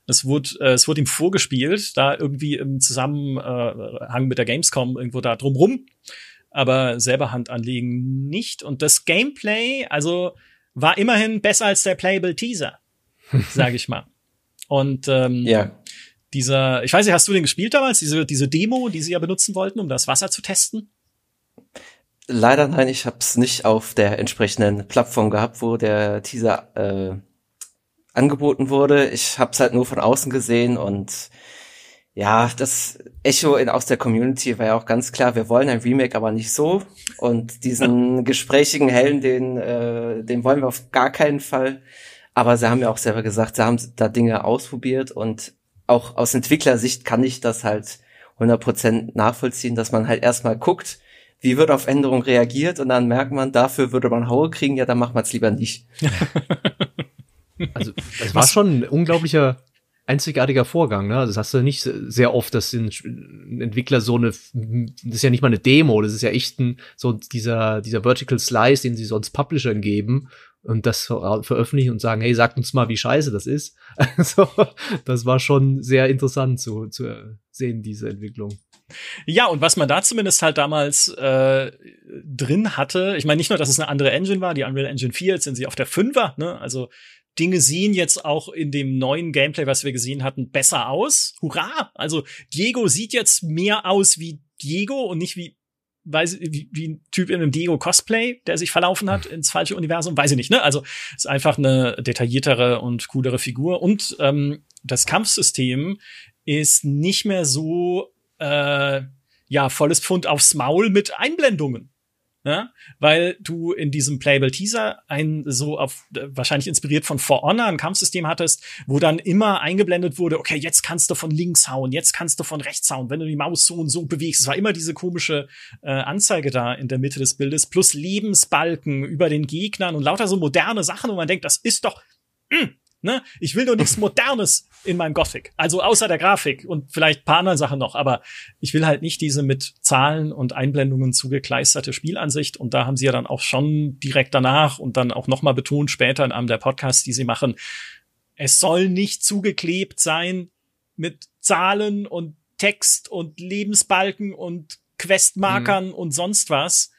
Es wurde, äh, es wurde ihm vorgespielt, da irgendwie im Zusammenhang mit der Gamescom irgendwo da drumrum. Aber selber Hand anlegen nicht. Und das Gameplay, also war immerhin besser als der Playable Teaser, sage ich mal. Und ähm, ja. dieser, ich weiß nicht, hast du den gespielt damals, diese, diese Demo, die sie ja benutzen wollten, um das Wasser zu testen? Leider nein, ich habe es nicht auf der entsprechenden Plattform gehabt, wo der Teaser äh, angeboten wurde. Ich habe es halt nur von außen gesehen und ja, das Echo in, aus der Community war ja auch ganz klar, wir wollen ein Remake, aber nicht so. Und diesen gesprächigen Helden, den, äh, den wollen wir auf gar keinen Fall. Aber sie haben ja auch selber gesagt, sie haben da Dinge ausprobiert und auch aus Entwicklersicht kann ich das halt 100% nachvollziehen, dass man halt erstmal guckt, wie wird auf Änderungen reagiert und dann merkt man, dafür würde man Haue kriegen, ja, dann macht man es lieber nicht. also es war schon ein unglaublicher einzigartiger Vorgang. Ne? Das hast du nicht sehr oft, dass ein Entwickler so eine, das ist ja nicht mal eine Demo, das ist ja echt ein, so dieser, dieser Vertical Slice, den sie sonst Publishern geben und das veröffentlichen und sagen, hey, sagt uns mal, wie scheiße das ist. Also, das war schon sehr interessant zu, zu sehen, diese Entwicklung. Ja, und was man da zumindest halt damals äh, drin hatte, ich meine nicht nur, dass es eine andere Engine war, die Unreal Engine 4, jetzt sind sie auf der 5er, ne? Also Dinge sehen jetzt auch in dem neuen Gameplay, was wir gesehen hatten, besser aus. Hurra! Also Diego sieht jetzt mehr aus wie Diego und nicht wie weiß wie, wie ein Typ in einem Diego Cosplay, der sich verlaufen hat ins falsche Universum, weiß ich nicht, ne? Also ist einfach eine detailliertere und coolere Figur und ähm, das Kampfsystem ist nicht mehr so äh, ja volles Pfund aufs Maul mit Einblendungen ja? weil du in diesem Playable Teaser ein so auf wahrscheinlich inspiriert von For Honor ein Kampfsystem hattest, wo dann immer eingeblendet wurde, okay, jetzt kannst du von links hauen, jetzt kannst du von rechts hauen, wenn du die Maus so und so bewegst. Es war immer diese komische äh, Anzeige da in der Mitte des Bildes plus Lebensbalken über den Gegnern und lauter so moderne Sachen, wo man denkt, das ist doch mh, hm, Ne? Ich will nur nichts Modernes in meinem Gothic. Also außer der Grafik und vielleicht paar andere Sachen noch. Aber ich will halt nicht diese mit Zahlen und Einblendungen zugekleisterte Spielansicht. Und da haben sie ja dann auch schon direkt danach und dann auch nochmal betont später in einem der Podcasts, die sie machen, es soll nicht zugeklebt sein mit Zahlen und Text und Lebensbalken und Questmarkern mhm. und sonst was,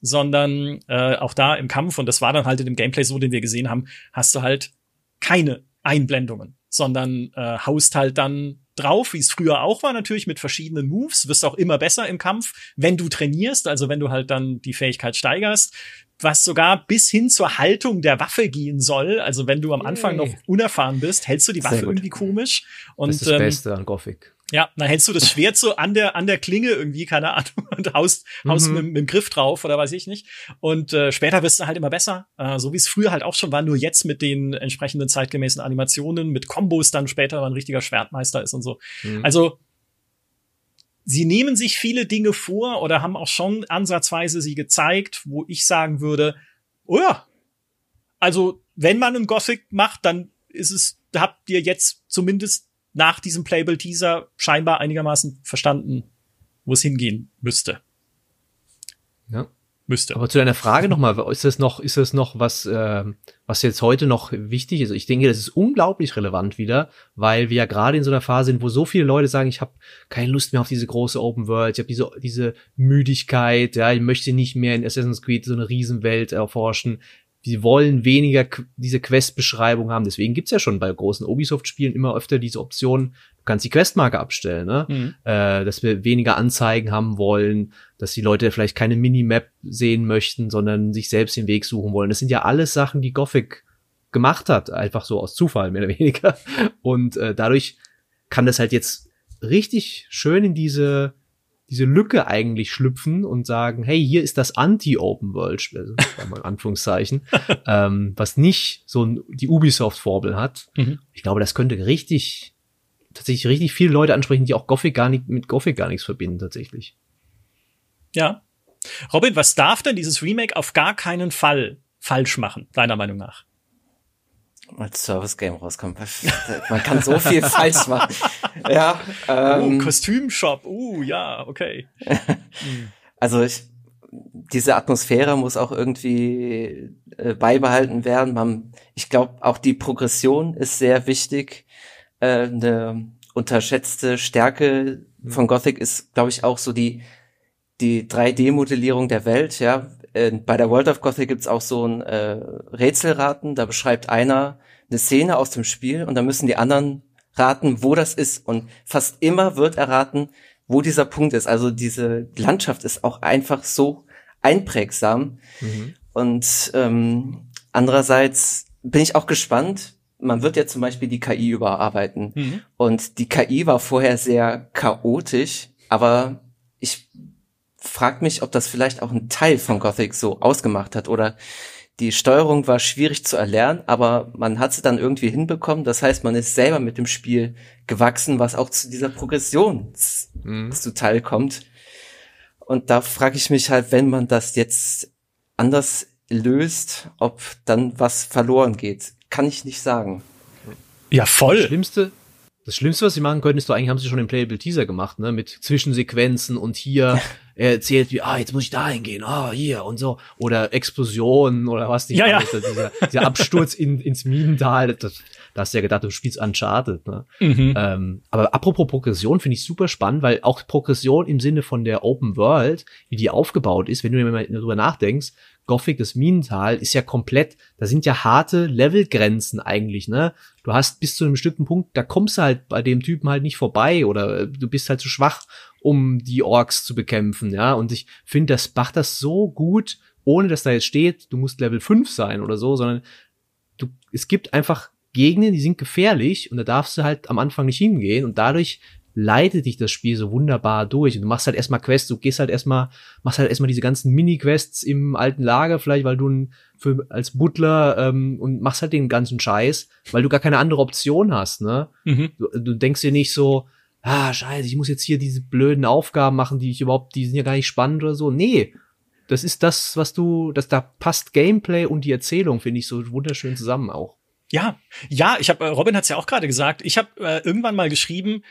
sondern äh, auch da im Kampf, und das war dann halt in dem Gameplay so, den wir gesehen haben, hast du halt keine Einblendungen, sondern äh, haust halt dann drauf, wie es früher auch war, natürlich mit verschiedenen Moves, wirst auch immer besser im Kampf, wenn du trainierst, also wenn du halt dann die Fähigkeit steigerst, was sogar bis hin zur Haltung der Waffe gehen soll. Also wenn du am Anfang noch unerfahren bist, hältst du die Waffe irgendwie komisch. Und, das ist das ähm, Beste an Gothic. Ja, dann hältst du das Schwert so an der an der Klinge irgendwie, keine Ahnung, und haust, haust mhm. mit, mit, dem Griff drauf oder weiß ich nicht. Und äh, später wirst du halt immer besser, äh, so wie es früher halt auch schon war, nur jetzt mit den entsprechenden zeitgemäßen Animationen, mit Kombos dann später, wenn ein richtiger Schwertmeister ist und so. Mhm. Also sie nehmen sich viele Dinge vor oder haben auch schon ansatzweise sie gezeigt, wo ich sagen würde, oh ja, also wenn man einen Gothic macht, dann ist es, habt ihr jetzt zumindest nach diesem Playable Teaser scheinbar einigermaßen verstanden, wo es hingehen müsste. Ja. Müsste. Aber zu deiner Frage nochmal, ist das noch, ist das noch was, äh, was jetzt heute noch wichtig ist? Ich denke, das ist unglaublich relevant wieder, weil wir ja gerade in so einer Phase sind, wo so viele Leute sagen, ich habe keine Lust mehr auf diese große Open World, ich habe diese, diese Müdigkeit, ja, ich möchte nicht mehr in Assassin's Creed so eine Riesenwelt erforschen die wollen weniger diese Quest-Beschreibung haben. Deswegen gibt's ja schon bei großen Ubisoft-Spielen immer öfter diese Option, du kannst die Questmarke abstellen, ne? Mhm. Äh, dass wir weniger Anzeigen haben wollen, dass die Leute vielleicht keine Minimap sehen möchten, sondern sich selbst den Weg suchen wollen. Das sind ja alles Sachen, die Gothic gemacht hat, einfach so aus Zufall, mehr oder weniger. Und äh, dadurch kann das halt jetzt richtig schön in diese diese Lücke eigentlich schlüpfen und sagen, hey, hier ist das Anti-Open World also, in Anführungszeichen, ähm, was nicht so die Ubisoft-Formel hat. Mhm. Ich glaube, das könnte richtig, tatsächlich richtig viele Leute ansprechen, die auch Gothic gar nicht, mit Gothic gar nichts verbinden, tatsächlich. Ja. Robin, was darf denn dieses Remake auf gar keinen Fall falsch machen, deiner Meinung nach? Als Service-Game rauskommt. Man kann so viel falsch machen. Ja. Ähm, oh, Kostümshop. Uh, ja, okay. also ich, diese Atmosphäre muss auch irgendwie äh, beibehalten werden. Man, ich glaube, auch die Progression ist sehr wichtig. Äh, eine unterschätzte Stärke von Gothic ist, glaube ich, auch so die die 3D-Modellierung der Welt. Ja, äh, bei der World of Gothic gibt's auch so ein äh, Rätselraten. Da beschreibt einer eine Szene aus dem Spiel und dann müssen die anderen raten, wo das ist. Und fast immer wird erraten, wo dieser Punkt ist. Also diese Landschaft ist auch einfach so einprägsam. Mhm. Und ähm, andererseits bin ich auch gespannt. Man wird ja zum Beispiel die KI überarbeiten. Mhm. Und die KI war vorher sehr chaotisch, aber ich frag mich, ob das vielleicht auch ein Teil von Gothic so ausgemacht hat oder die Steuerung war schwierig zu erlernen, aber man hat sie dann irgendwie hinbekommen. Das heißt, man ist selber mit dem Spiel gewachsen, was auch zu dieser Progression mhm. zuteil kommt. Und da frage ich mich halt, wenn man das jetzt anders löst, ob dann was verloren geht. Kann ich nicht sagen. Ja, voll. Das Schlimmste, das Schlimmste, was sie machen können, ist doch eigentlich, haben sie schon im Playable Teaser gemacht, ne? Mit Zwischensequenzen und hier, er erzählt wie, ah, jetzt muss ich da hingehen, ah, hier und so. Oder Explosionen oder was nicht. Ja, ja. Dieser, dieser Absturz in, ins Minental, das, da hast du ja gedacht, du spielst Uncharted, ne? Mhm. Ähm, aber apropos Progression finde ich super spannend, weil auch Progression im Sinne von der Open World, wie die aufgebaut ist, wenn du mal darüber nachdenkst, Gothic, das Minental, ist ja komplett, da sind ja harte Levelgrenzen eigentlich, ne? Du hast bis zu einem bestimmten Punkt, da kommst du halt bei dem Typen halt nicht vorbei oder du bist halt zu schwach, um die Orks zu bekämpfen, ja? Und ich finde, das macht das so gut, ohne dass da jetzt steht, du musst Level 5 sein oder so, sondern du, es gibt einfach Gegner, die sind gefährlich und da darfst du halt am Anfang nicht hingehen und dadurch leitet dich das Spiel so wunderbar durch. Und du machst halt erstmal Quests, du gehst halt erstmal, machst halt erstmal diese ganzen Mini-Quests im alten Lager, vielleicht, weil du ein, für, als Butler ähm, und machst halt den ganzen Scheiß, weil du gar keine andere Option hast, ne? Mhm. Du, du denkst dir nicht so, ah, scheiße, ich muss jetzt hier diese blöden Aufgaben machen, die ich überhaupt, die sind ja gar nicht spannend oder so. Nee. Das ist das, was du, das da passt Gameplay und die Erzählung, finde ich, so wunderschön zusammen auch. Ja, ja, ich habe, äh, Robin hat es ja auch gerade gesagt, ich habe äh, irgendwann mal geschrieben,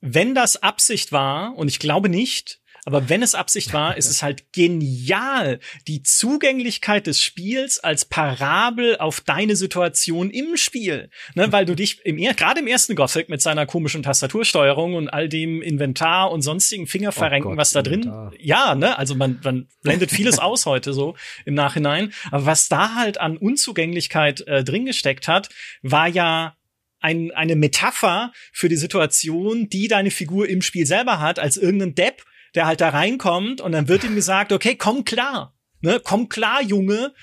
wenn das Absicht war, und ich glaube nicht, aber wenn es Absicht war, ist es halt genial, die Zugänglichkeit des Spiels als Parabel auf deine Situation im Spiel. Ne, weil du dich im, gerade im ersten Gothic mit seiner komischen Tastatursteuerung und all dem Inventar und sonstigen Fingerverrenken, oh Gott, was da drin, Inventar. ja, ne, also man, man blendet vieles aus heute so im Nachhinein. Aber was da halt an Unzugänglichkeit äh, drin gesteckt hat, war ja ein, eine Metapher für die Situation, die deine Figur im Spiel selber hat, als irgendein Depp, der halt da reinkommt und dann wird ihm gesagt, okay, komm klar, ne, komm klar, Junge.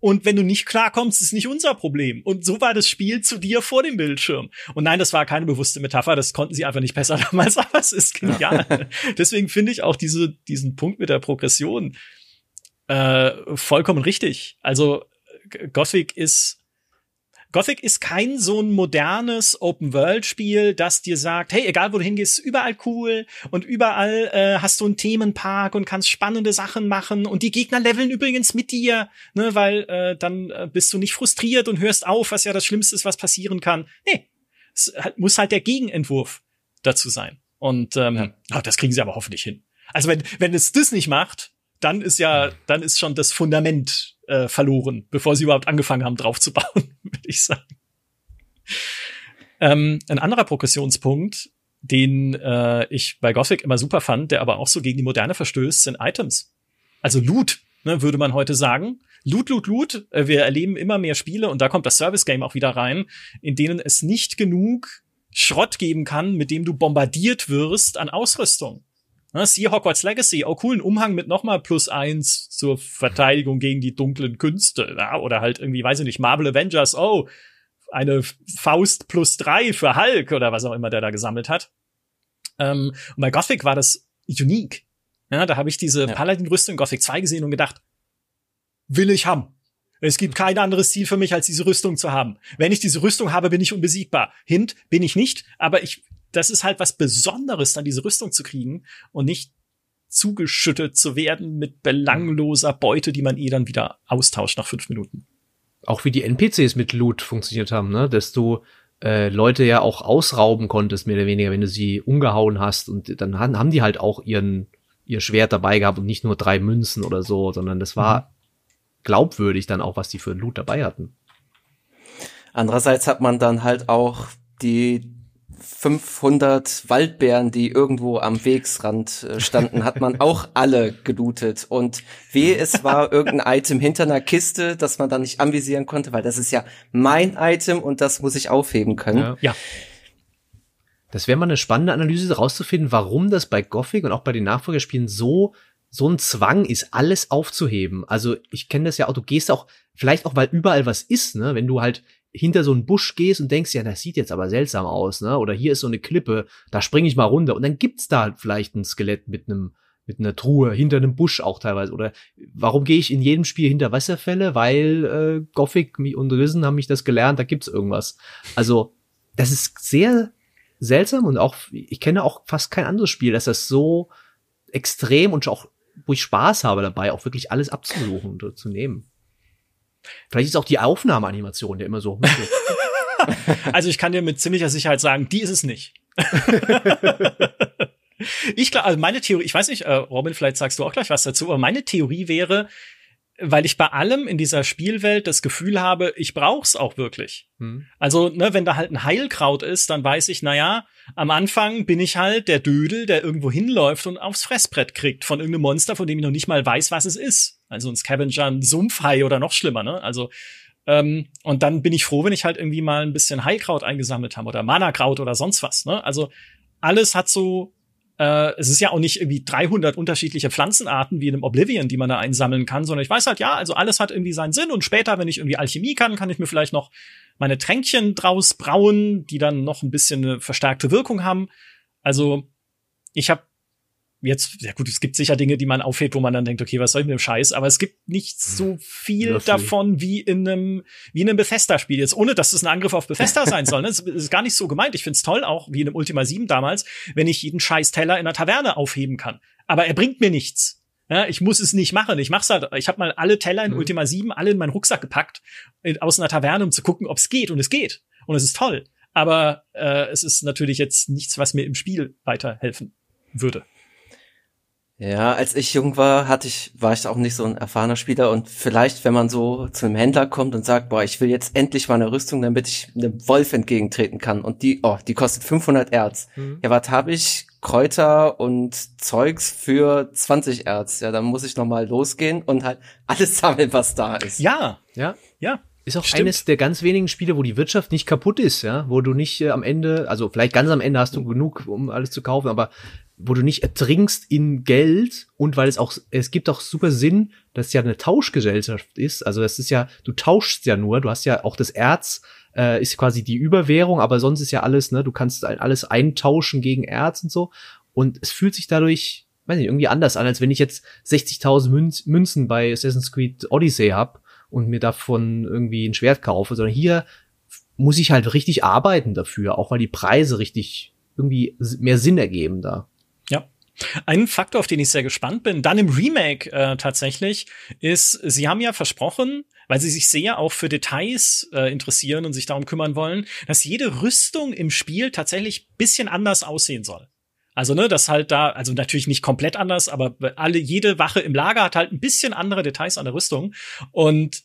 Und wenn du nicht klarkommst, ist nicht unser Problem. Und so war das Spiel zu dir vor dem Bildschirm. Und nein, das war keine bewusste Metapher, das konnten sie einfach nicht besser damals, aber es ist genial. Deswegen finde ich auch diese, diesen Punkt mit der Progression äh, vollkommen richtig. Also Gothic ist Gothic ist kein so ein modernes Open-World-Spiel, das dir sagt, hey, egal wo du hingehst, überall cool und überall äh, hast du einen Themenpark und kannst spannende Sachen machen und die Gegner leveln übrigens mit dir, ne, weil äh, dann äh, bist du nicht frustriert und hörst auf, was ja das Schlimmste ist, was passieren kann. Nee, es muss halt der Gegenentwurf dazu sein. Und ähm, ja. oh, das kriegen sie aber hoffentlich hin. Also wenn, wenn es das nicht macht, dann ist ja, dann ist schon das Fundament äh, verloren, bevor sie überhaupt angefangen haben, drauf zu bauen, würde ich sagen. Ähm, ein anderer Progressionspunkt, den äh, ich bei Gothic immer super fand, der aber auch so gegen die Moderne verstößt, sind Items. Also Loot, ne, würde man heute sagen. Loot, Loot, Loot. Äh, wir erleben immer mehr Spiele und da kommt das Service Game auch wieder rein, in denen es nicht genug Schrott geben kann, mit dem du bombardiert wirst an Ausrüstung. Ne, See Hogwarts Legacy, oh cool, ein Umhang mit nochmal plus eins zur Verteidigung gegen die dunklen Künste. Ja, oder halt irgendwie, weiß ich nicht, Marvel Avengers, oh, eine Faust plus drei für Hulk oder was auch immer der da gesammelt hat. Ähm, und bei Gothic war das unique. Ja, da habe ich diese ja. Paladin-Rüstung Gothic 2 gesehen und gedacht, will ich haben. Es gibt kein anderes Ziel für mich, als diese Rüstung zu haben. Wenn ich diese Rüstung habe, bin ich unbesiegbar. Hint, bin ich nicht, aber ich, das ist halt was Besonderes, dann diese Rüstung zu kriegen und nicht zugeschüttet zu werden mit belangloser Beute, die man eh dann wieder austauscht nach fünf Minuten. Auch wie die NPCs mit Loot funktioniert haben, ne? Dass du äh, Leute ja auch ausrauben konntest, mehr oder weniger, wenn du sie umgehauen hast. Und dann haben die halt auch ihren, ihr Schwert dabei gehabt und nicht nur drei Münzen oder so, sondern das war mhm. glaubwürdig dann auch, was die für Loot dabei hatten. Andererseits hat man dann halt auch die 500 Waldbären, die irgendwo am Wegsrand äh, standen, hat man auch alle gelootet. Und wie es war irgendein Item hinter einer Kiste, das man dann nicht anvisieren konnte, weil das ist ja mein Item und das muss ich aufheben können. Ja. ja. Das wäre mal eine spannende Analyse rauszufinden, warum das bei Gothic und auch bei den Nachfolgerspielen so so ein Zwang ist, alles aufzuheben. Also ich kenne das ja auch, du gehst auch, vielleicht auch, weil überall was ist, ne? Wenn du halt hinter so einen Busch gehst und denkst, ja, das sieht jetzt aber seltsam aus, ne? Oder hier ist so eine Klippe, da springe ich mal runter und dann gibt's da vielleicht ein Skelett mit einem mit einer Truhe hinter einem Busch auch teilweise. Oder warum gehe ich in jedem Spiel hinter Wasserfälle? Weil äh, Gothic und Risen haben mich das gelernt, da gibt's irgendwas. Also das ist sehr seltsam und auch ich kenne auch fast kein anderes Spiel, dass das so extrem und auch wo ich Spaß habe dabei, auch wirklich alles abzusuchen und zu nehmen. Vielleicht ist auch die Aufnahmeanimation ja immer so. also ich kann dir mit ziemlicher Sicherheit sagen, die ist es nicht. ich glaube, also meine Theorie, ich weiß nicht, äh, Robin, vielleicht sagst du auch gleich was dazu, aber meine Theorie wäre, weil ich bei allem in dieser Spielwelt das Gefühl habe, ich brauch's auch wirklich. Hm. Also, ne, wenn da halt ein Heilkraut ist, dann weiß ich, na ja, am Anfang bin ich halt der Dödel, der irgendwo hinläuft und aufs Fressbrett kriegt von irgendeinem Monster, von dem ich noch nicht mal weiß, was es ist. Also ein Scavenger, ein Sumpfhai oder noch schlimmer, ne? Also ähm, und dann bin ich froh, wenn ich halt irgendwie mal ein bisschen Heilkraut eingesammelt habe oder Manakraut oder sonst was, ne? Also alles hat so äh, es ist ja auch nicht irgendwie 300 unterschiedliche Pflanzenarten wie in einem Oblivion, die man da einsammeln kann, sondern ich weiß halt, ja, also alles hat irgendwie seinen Sinn und später, wenn ich irgendwie Alchemie kann, kann ich mir vielleicht noch meine Tränkchen draus brauen, die dann noch ein bisschen eine verstärkte Wirkung haben. Also ich habe jetzt, ja gut, es gibt sicher Dinge, die man aufhebt, wo man dann denkt, okay, was soll ich mit dem Scheiß? Aber es gibt nicht so viel Löffel. davon wie in einem, wie in einem Bethesda-Spiel. Jetzt ohne, dass es ein Angriff auf Bethesda sein soll. Ne? Das ist gar nicht so gemeint. Ich find's toll, auch wie in einem Ultima 7 damals, wenn ich jeden scheiß Teller in der Taverne aufheben kann. Aber er bringt mir nichts. Ja, ich muss es nicht machen. Ich mach's halt. Ich habe mal alle Teller in mhm. Ultima 7 alle in meinen Rucksack gepackt aus einer Taverne, um zu gucken, ob's geht. Und es geht. Und es ist toll. Aber äh, es ist natürlich jetzt nichts, was mir im Spiel weiterhelfen würde. Ja, als ich jung war, hatte ich, war ich auch nicht so ein erfahrener Spieler und vielleicht, wenn man so zu einem Händler kommt und sagt, boah, ich will jetzt endlich mal eine Rüstung, damit ich einem Wolf entgegentreten kann und die, oh, die kostet 500 Erz. Mhm. Ja, was habe ich? Kräuter und Zeugs für 20 Erz. Ja, dann muss ich nochmal losgehen und halt alles sammeln, was da ist. Ja, ja, ja. Ist auch Stimmt. eines der ganz wenigen Spiele, wo die Wirtschaft nicht kaputt ist, ja, wo du nicht äh, am Ende, also vielleicht ganz am Ende hast du genug, um alles zu kaufen, aber wo du nicht ertrinkst in Geld und weil es auch, es gibt auch super Sinn, dass es ja eine Tauschgesellschaft ist. Also das ist ja, du tauschst ja nur, du hast ja auch das Erz, äh, ist quasi die Überwährung, aber sonst ist ja alles, ne, du kannst alles eintauschen gegen Erz und so. Und es fühlt sich dadurch, weiß nicht, irgendwie anders an, als wenn ich jetzt 60.000 Münz, Münzen bei Assassin's Creed Odyssey hab und mir davon irgendwie ein Schwert kaufe, sondern hier muss ich halt richtig arbeiten dafür, auch weil die Preise richtig irgendwie mehr Sinn ergeben da. Ein Faktor, auf den ich sehr gespannt bin, dann im Remake äh, tatsächlich, ist, sie haben ja versprochen, weil sie sich sehr auch für Details äh, interessieren und sich darum kümmern wollen, dass jede Rüstung im Spiel tatsächlich bisschen anders aussehen soll. Also, ne, das halt da, also natürlich nicht komplett anders, aber alle, jede Wache im Lager hat halt ein bisschen andere Details an der Rüstung. Und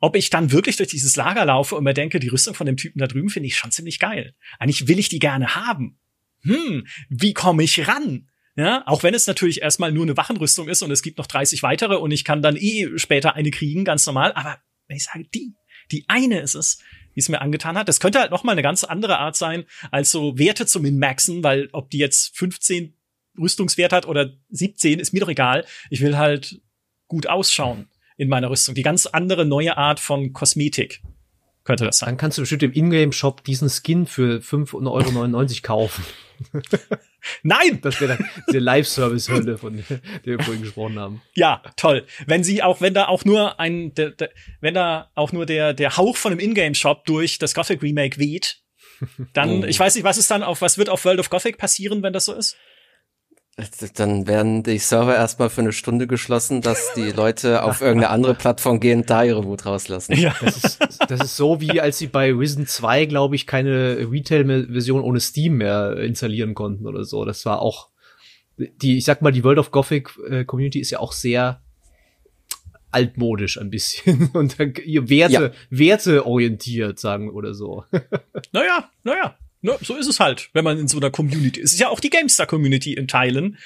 ob ich dann wirklich durch dieses Lager laufe und mir denke, die Rüstung von dem Typen da drüben finde ich schon ziemlich geil. Eigentlich will ich die gerne haben. Hm, wie komme ich ran? Ja, auch wenn es natürlich erstmal nur eine Wachenrüstung ist und es gibt noch 30 weitere und ich kann dann eh später eine kriegen, ganz normal. Aber wenn ich sage, die, die eine ist es, wie es mir angetan hat, das könnte halt noch mal eine ganz andere Art sein, als so Werte zu min-maxen, weil ob die jetzt 15 Rüstungswert hat oder 17, ist mir doch egal. Ich will halt gut ausschauen in meiner Rüstung. Die ganz andere neue Art von Kosmetik könnte das sein. Dann kannst du bestimmt im Ingame-Shop diesen Skin für 5,99 Euro kaufen. Nein! Das wäre dann die Live-Service-Hölle, von der wir vorhin gesprochen haben. Ja, toll. Wenn sie auch, wenn da auch nur ein, der, der, wenn da auch nur der, der Hauch von einem Ingame-Shop durch das Gothic Remake weht, dann, oh. ich weiß nicht, was ist dann auf, was wird auf World of Gothic passieren, wenn das so ist? Dann werden die Server erstmal für eine Stunde geschlossen, dass die Leute auf irgendeine andere Plattform gehen und da ihre Wut rauslassen. Ja. Das ist, das ist so, wie als sie bei Risen 2, glaube ich, keine Retail-Version ohne Steam mehr installieren konnten oder so. Das war auch, die, ich sag mal, die World of Gothic äh, Community ist ja auch sehr altmodisch ein bisschen und ihr Werte, ja. Werte orientiert, sagen oder so. naja, naja. Ne, so ist es halt, wenn man in so einer Community ist. Es ist ja auch die GameStar-Community in Teilen.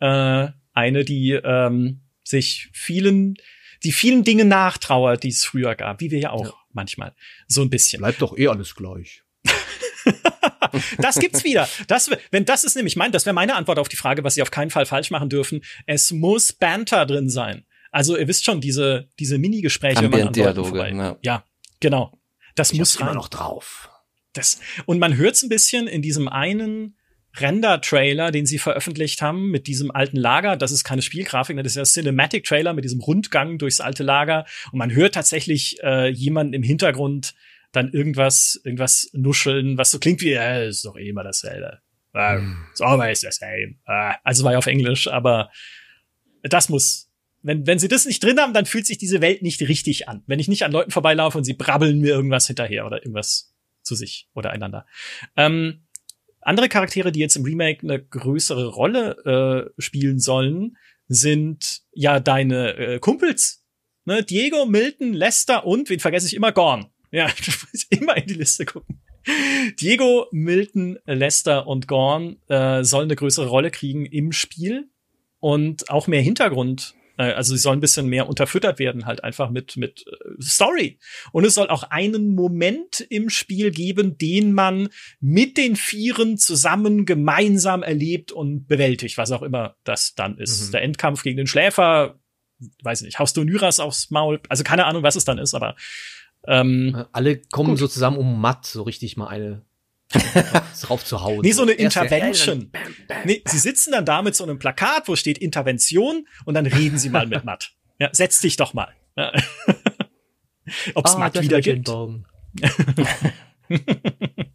Äh, eine, die ähm, sich vielen, die vielen Dinge nachtrauert, die es früher gab, wie wir ja auch ja. manchmal. So ein bisschen. Bleibt doch eh alles gleich. das gibt's wieder. Das, wenn das ist nämlich mein, das wäre meine Antwort auf die Frage, was Sie auf keinen Fall falsch machen dürfen. Es muss Banter drin sein. Also ihr wisst schon, diese, diese Mini-Gespräche. Ambient-Dialoge. Ja. ja, genau. Das ich muss rein. immer noch drauf. Das, und man hört es ein bisschen in diesem einen Render-Trailer, den sie veröffentlicht haben mit diesem alten Lager. Das ist keine Spielgrafik, das ist ja Cinematic-Trailer mit diesem Rundgang durchs alte Lager. Und man hört tatsächlich äh, jemanden im Hintergrund dann irgendwas, irgendwas nuscheln, was so klingt wie, äh, ist doch eh immer dasselbe. Äh, it's always the same. Äh, also war ja auf Englisch, aber das muss, wenn, wenn sie das nicht drin haben, dann fühlt sich diese Welt nicht richtig an. Wenn ich nicht an Leuten vorbeilaufe und sie brabbeln mir irgendwas hinterher oder irgendwas zu sich oder einander. Ähm, andere Charaktere, die jetzt im Remake eine größere Rolle äh, spielen sollen, sind ja deine äh, Kumpels. Ne? Diego, Milton, Lester und, wen vergesse ich immer, Gorn. Ja, du musst immer in die Liste gucken. Diego, Milton, Lester und Gorn äh, sollen eine größere Rolle kriegen im Spiel und auch mehr Hintergrund also sie sollen ein bisschen mehr unterfüttert werden, halt einfach mit, mit äh, Story. Und es soll auch einen Moment im Spiel geben, den man mit den Vieren zusammen gemeinsam erlebt und bewältigt, was auch immer das dann ist. Mhm. Der Endkampf gegen den Schläfer, weiß nicht, haust du Nyras aufs Maul, also keine Ahnung, was es dann ist, aber ähm, alle kommen gut. so zusammen, um matt so richtig mal eine drauf zu hauen. Nee, so eine Intervention. Bam, bam, nee, sie sitzen dann da mit so einem Plakat, wo steht Intervention und dann reden sie mal mit Matt. Ja, setz dich doch mal. Ja. Ob's ah, Matt wieder gibt.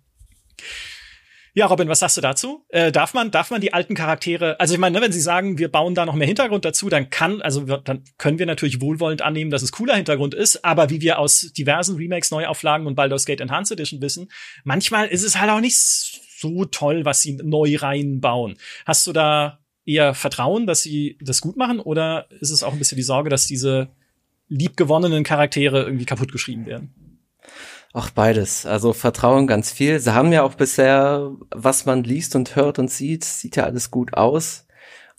Ja, Robin, was sagst du dazu? Äh, darf man, darf man die alten Charaktere, also ich meine, ne, wenn Sie sagen, wir bauen da noch mehr Hintergrund dazu, dann kann, also dann können wir natürlich wohlwollend annehmen, dass es cooler Hintergrund ist, aber wie wir aus diversen Remakes, Neuauflagen und Baldur's Gate Enhanced Edition wissen, manchmal ist es halt auch nicht so toll, was sie neu reinbauen. Hast du da eher Vertrauen, dass sie das gut machen, oder ist es auch ein bisschen die Sorge, dass diese liebgewonnenen Charaktere irgendwie kaputt geschrieben werden? Ach, beides. Also Vertrauen ganz viel. Sie haben ja auch bisher, was man liest und hört und sieht, sieht ja alles gut aus.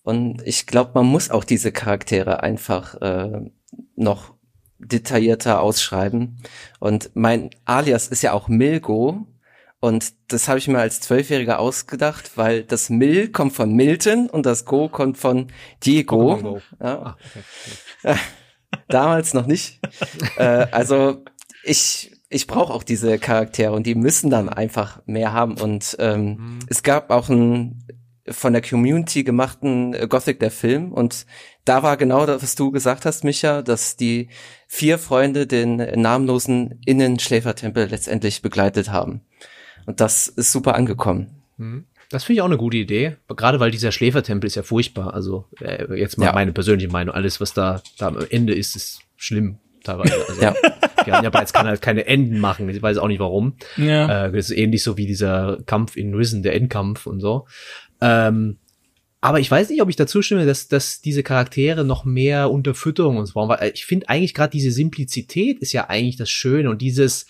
Und ich glaube, man muss auch diese Charaktere einfach äh, noch detaillierter ausschreiben. Und mein Alias ist ja auch Milgo. Und das habe ich mir als Zwölfjähriger ausgedacht, weil das Mil kommt von Milton und das Go kommt von Diego. Ja. Ah, okay. Damals noch nicht. äh, also ich ich brauche auch diese Charaktere und die müssen dann einfach mehr haben. Und ähm, mhm. es gab auch einen von der Community gemachten äh, Gothic der Film und da war genau das, was du gesagt hast, Micha, dass die vier Freunde den namenlosen Innenschläfertempel letztendlich begleitet haben. Und das ist super angekommen. Mhm. Das finde ich auch eine gute Idee, gerade weil dieser Schläfertempel ist ja furchtbar. Also äh, jetzt mal ja. meine persönliche Meinung, alles was da, da am Ende ist, ist schlimm teilweise. Also, ja. Piranha Bytes kann halt keine Enden machen. Ich weiß auch nicht warum. Ja. Äh, das ist ähnlich so wie dieser Kampf in Risen, der Endkampf und so. Ähm, aber ich weiß nicht, ob ich dazu stimme, dass, dass diese Charaktere noch mehr Unterfütterung und so brauchen. Weil ich finde eigentlich gerade diese Simplizität ist ja eigentlich das Schöne und dieses,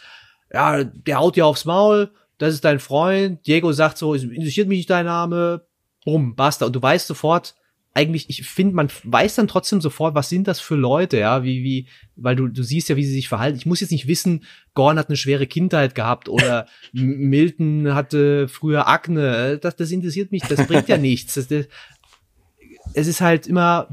ja, der haut dir aufs Maul, das ist dein Freund, Diego sagt so, interessiert mich nicht dein Name, bumm, basta. Und du weißt sofort, eigentlich, ich finde, man weiß dann trotzdem sofort, was sind das für Leute, ja, wie, wie, weil du, du siehst ja, wie sie sich verhalten. Ich muss jetzt nicht wissen, Gorn hat eine schwere Kindheit gehabt oder Milton hatte früher Akne. Das, das interessiert mich, das bringt ja nichts. Das, das, es ist halt immer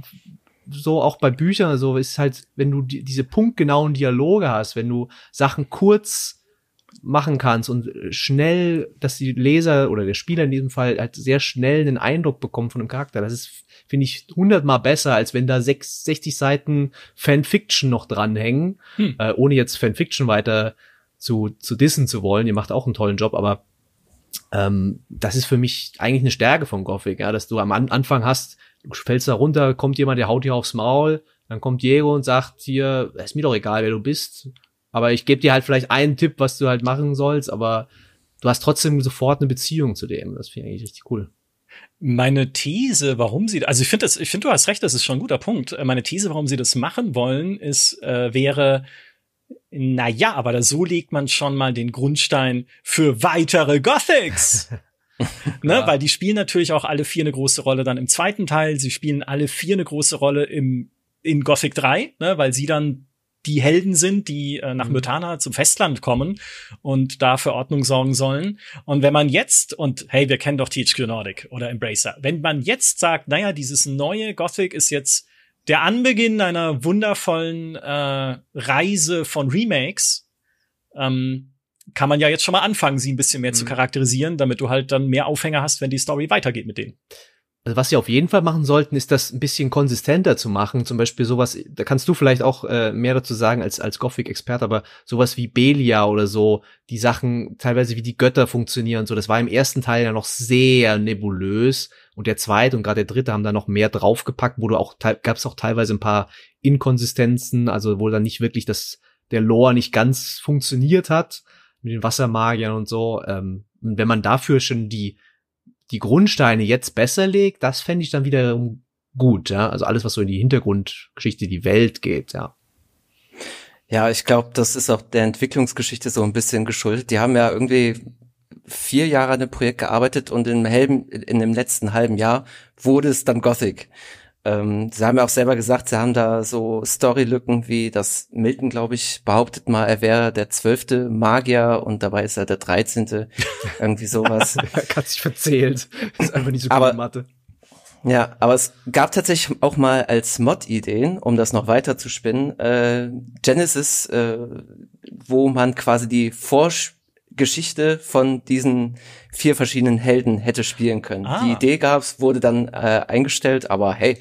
so, auch bei Büchern, so, ist halt, wenn du die, diese punktgenauen Dialoge hast, wenn du Sachen kurz machen kannst und schnell, dass die Leser oder der Spieler in diesem Fall halt sehr schnell einen Eindruck bekommt von dem Charakter. Das ist finde ich hundertmal besser, als wenn da sechs, 60 Seiten Fanfiction noch dranhängen, hm. äh, ohne jetzt Fanfiction weiter zu, zu dissen zu wollen. Ihr macht auch einen tollen Job, aber ähm, das ist für mich eigentlich eine Stärke von Gothic, ja, dass du am An Anfang hast, du fällst da runter, kommt jemand, der haut dir aufs Maul, dann kommt Diego und sagt hier, ist mir doch egal, wer du bist, aber ich gebe dir halt vielleicht einen Tipp, was du halt machen sollst, aber du hast trotzdem sofort eine Beziehung zu dem. Das finde ich eigentlich richtig cool. Meine These, warum sie, also ich finde das, ich finde, du hast recht, das ist schon ein guter Punkt. Äh, meine These, warum sie das machen wollen, ist, äh, wäre, na ja, aber da so legt man schon mal den Grundstein für weitere Gothics. ne, weil die spielen natürlich auch alle vier eine große Rolle dann im zweiten Teil. Sie spielen alle vier eine große Rolle im in Gothic 3, ne, weil sie dann die Helden sind, die äh, nach mhm. Mythana zum Festland kommen und da für Ordnung sorgen sollen. Und wenn man jetzt, und hey, wir kennen doch THQ Nordic oder Embracer, wenn man jetzt sagt, naja, dieses neue Gothic ist jetzt der Anbeginn einer wundervollen äh, Reise von Remakes, ähm, kann man ja jetzt schon mal anfangen, sie ein bisschen mehr Mhm. zu charakterisieren, damit du halt dann mehr Aufhänger hast, wenn die Story weitergeht mit denen. Also was sie auf jeden Fall machen sollten, ist das ein bisschen konsistenter zu machen. Zum Beispiel sowas, da kannst du vielleicht auch äh, mehr dazu sagen als, als Gothic-Experte, aber sowas wie Belia oder so, die Sachen teilweise wie die Götter funktionieren, so, das war im ersten Teil ja noch sehr nebulös und der zweite und gerade der dritte haben da noch mehr draufgepackt, wo du auch, gab es auch teilweise ein paar Inkonsistenzen, also wo dann nicht wirklich das, der Lore nicht ganz funktioniert hat mit den Wassermagiern und so. Ähm, und wenn man dafür schon die die Grundsteine jetzt besser legt, das fände ich dann wiederum gut, ja. Also alles, was so in die Hintergrundgeschichte, die Welt geht, ja. Ja, ich glaube, das ist auch der Entwicklungsgeschichte so ein bisschen geschuldet. Die haben ja irgendwie vier Jahre an dem Projekt gearbeitet und im halben, in dem letzten halben Jahr wurde es dann Gothic. Ähm, sie haben ja auch selber gesagt, sie haben da so Storylücken wie, dass Milton, glaube ich, behauptet mal, er wäre der zwölfte Magier und dabei ist er der dreizehnte. Irgendwie sowas. Er hat sich verzählt. Ist einfach nicht so Aber- gute Mathe. Ja, aber es gab tatsächlich auch mal als Mod-Ideen, um das noch weiter zu spinnen, äh, Genesis, äh, wo man quasi die Vorgeschichte von diesen vier verschiedenen Helden hätte spielen können. Ah. Die Idee gab's, wurde dann äh, eingestellt, aber hey,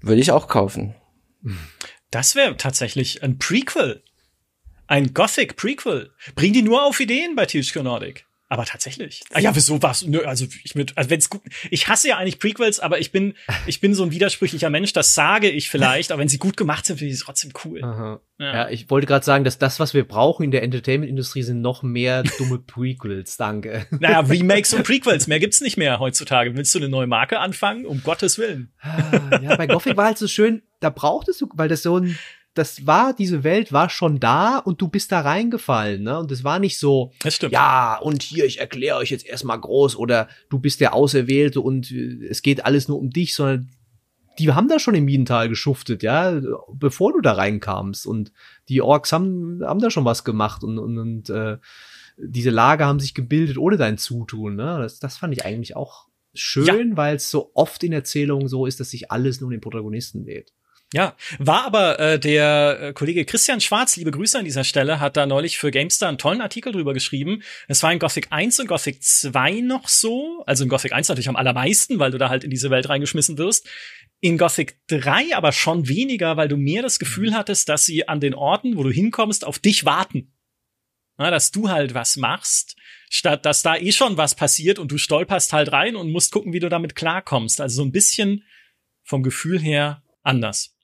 würde ich auch kaufen. Das wäre tatsächlich ein Prequel. Ein Gothic Prequel. Bringen die nur auf Ideen bei THQ Nordic. Aber tatsächlich. Ah, ja, wieso was? Nö, also ich mit, also wenn's gut, ich hasse ja eigentlich Prequels, aber ich bin, ich bin so ein widersprüchlicher Mensch, das sage ich vielleicht, aber wenn sie gut gemacht sind, finde ich es trotzdem cool. Ja. Ja. ich wollte gerade sagen, dass das, was wir brauchen in der Entertainment-Industrie, sind noch mehr dumme Prequels, danke. Naja, Remakes und Prequels, mehr gibt's nicht mehr heutzutage. Willst du eine neue Marke anfangen? Um Gottes Willen. Ah, ja, bei Gothic war halt so schön, da brauchtest du, weil das so ein, das war, diese Welt war schon da und du bist da reingefallen, ne? Und es war nicht so, ja, und hier, ich erkläre euch jetzt erstmal groß oder du bist der Auserwählte und äh, es geht alles nur um dich, sondern die haben da schon im Miental geschuftet, ja, bevor du da reinkamst und die Orks haben, haben da schon was gemacht und, und, und äh, diese Lager haben sich gebildet ohne dein Zutun, ne? Das, das fand ich eigentlich auch schön, weil es so oft in Erzählungen so ist, dass sich alles nur um den Protagonisten dreht. Ja, war aber äh, der äh, Kollege Christian Schwarz, liebe Grüße an dieser Stelle, hat da neulich für GameStar einen tollen Artikel drüber geschrieben. Es war in Gothic 1 und Gothic 2 noch so, also in Gothic 1 natürlich am allermeisten, weil du da halt in diese Welt reingeschmissen wirst. In Gothic 3 aber schon weniger, weil du mehr das Gefühl hattest, dass sie an den Orten, wo du hinkommst, auf dich warten. Na, dass du halt was machst, statt dass da eh schon was passiert und du stolperst halt rein und musst gucken, wie du damit klarkommst. Also so ein bisschen vom Gefühl her anders.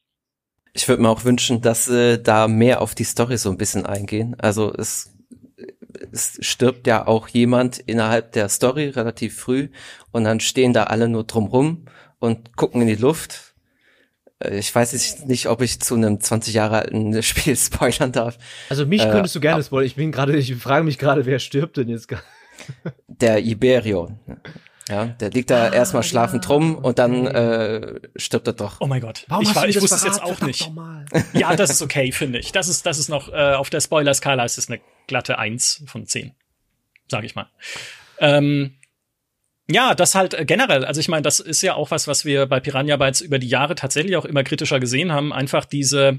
Ich würde mir auch wünschen, dass äh, da mehr auf die Story so ein bisschen eingehen. Also es, es stirbt ja auch jemand innerhalb der Story relativ früh und dann stehen da alle nur drumrum und gucken in die Luft. Äh, Ich weiß jetzt nicht, ob ich zu einem 20 Jahre alten Spiel spoilern darf. Also mich Äh, könntest du gerne spoilern. Ich bin gerade, ich frage mich gerade, wer stirbt denn jetzt? Der Iberio. Ja, der liegt da erstmal schlafend rum und dann äh, stirbt er doch. Oh mein Gott. Warum ich hast war, ich das wusste es jetzt auch nicht. Ja, das ist okay, finde ich. Das ist, das ist noch, äh, auf der Spoiler-Skala ist es eine glatte Eins von zehn, Sag ich mal. Ähm, ja, das halt äh, generell. Also ich meine, das ist ja auch was, was wir bei Piranha Bytes über die Jahre tatsächlich auch immer kritischer gesehen haben. Einfach diese, ah,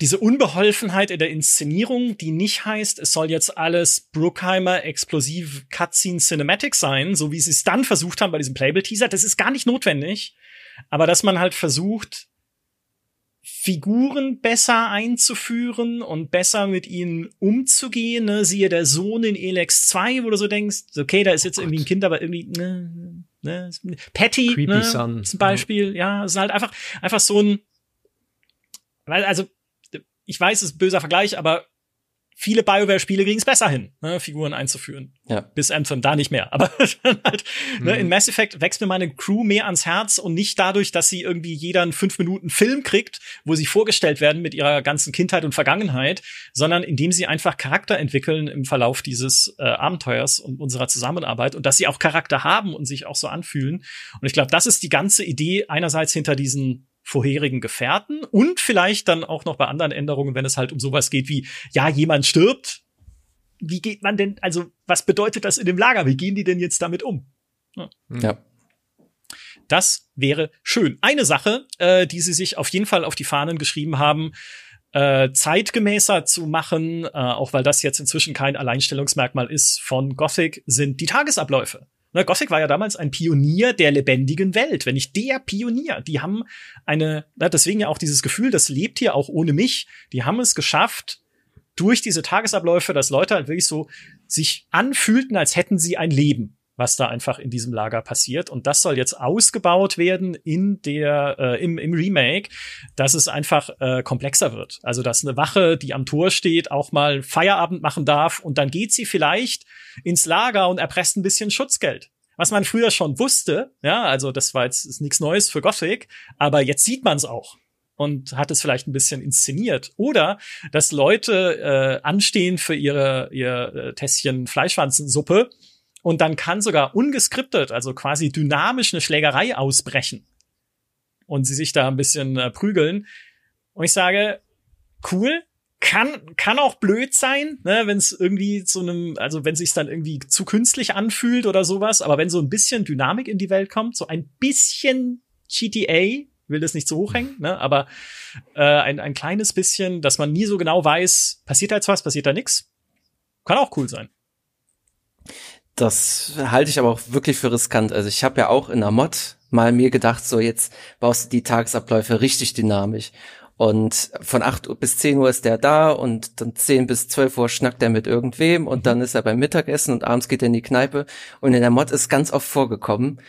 diese Unbeholfenheit in der Inszenierung, die nicht heißt, es soll jetzt alles Bruckheimer explosiv Cutscene Cinematic sein, so wie sie es dann versucht haben bei diesem Playable-Teaser. Das ist gar nicht notwendig. Aber dass man halt versucht, Figuren besser einzuführen und besser mit ihnen umzugehen. Ne? Siehe der Sohn in Elex 2, wo du so denkst, okay, da ist jetzt irgendwie ein Kind, aber irgendwie, ne, ne, Patty, Creepy ne, Son. zum Beispiel, ja, es ist halt einfach, einfach so ein, also, ich weiß, es ist ein böser Vergleich, aber viele BioWare-Spiele kriegen es besser hin, ne, Figuren einzuführen. Ja. Bis Anthem da nicht mehr. Aber halt, ne, Mhm. in Mass Effect wächst mir meine Crew mehr ans Herz und nicht dadurch, dass sie irgendwie jeder einen fünf Minuten Film kriegt, wo sie vorgestellt werden mit ihrer ganzen Kindheit und Vergangenheit, sondern indem sie einfach Charakter entwickeln im Verlauf dieses äh, Abenteuers und unserer Zusammenarbeit und dass sie auch Charakter haben und sich auch so anfühlen. Und ich glaube, das ist die ganze Idee einerseits hinter diesen vorherigen Gefährten und vielleicht dann auch noch bei anderen Änderungen, wenn es halt um sowas geht wie, ja, jemand stirbt. Wie geht man denn, also was bedeutet das in dem Lager? Wie gehen die denn jetzt damit um? Ja. Das wäre schön. Eine Sache, äh, die sie sich auf jeden Fall auf die Fahnen geschrieben haben, äh, zeitgemäßer zu machen, äh, auch weil das jetzt inzwischen kein Alleinstellungsmerkmal ist von Gothic, sind die Tagesabläufe. Ne, Gothic war ja damals ein Pionier der lebendigen Welt, wenn nicht der Pionier. Die haben eine, deswegen ja auch dieses Gefühl, das lebt hier auch ohne mich. Die haben es geschafft, durch diese Tagesabläufe, dass Leute halt wirklich so sich anfühlten, als hätten sie ein Leben was da einfach in diesem Lager passiert. Und das soll jetzt ausgebaut werden in der, äh, im, im Remake, dass es einfach äh, komplexer wird. Also, dass eine Wache, die am Tor steht, auch mal Feierabend machen darf und dann geht sie vielleicht ins Lager und erpresst ein bisschen Schutzgeld. Was man früher schon wusste, ja, also das war jetzt ist nichts Neues für Gothic, aber jetzt sieht man es auch und hat es vielleicht ein bisschen inszeniert. Oder dass Leute äh, anstehen für ihre ihr äh, Tässchen Fleischwanzensuppe und dann kann sogar ungeskriptet, also quasi dynamisch eine Schlägerei ausbrechen. Und sie sich da ein bisschen äh, prügeln. Und ich sage, cool, kann kann auch blöd sein, ne, wenn es irgendwie zu einem, also wenn sich dann irgendwie zu künstlich anfühlt oder sowas, aber wenn so ein bisschen Dynamik in die Welt kommt, so ein bisschen GTA, will das nicht so hochhängen, ne, aber äh, ein ein kleines bisschen, dass man nie so genau weiß, passiert da jetzt was, passiert da nix, kann auch cool sein. Das halte ich aber auch wirklich für riskant. Also ich habe ja auch in der Mod mal mir gedacht, so jetzt baust du die Tagesabläufe richtig dynamisch. Und von 8 Uhr bis 10 Uhr ist der da und dann 10 bis 12 Uhr schnackt er mit irgendwem und dann ist er beim Mittagessen und abends geht er in die Kneipe. Und in der Mod ist ganz oft vorgekommen,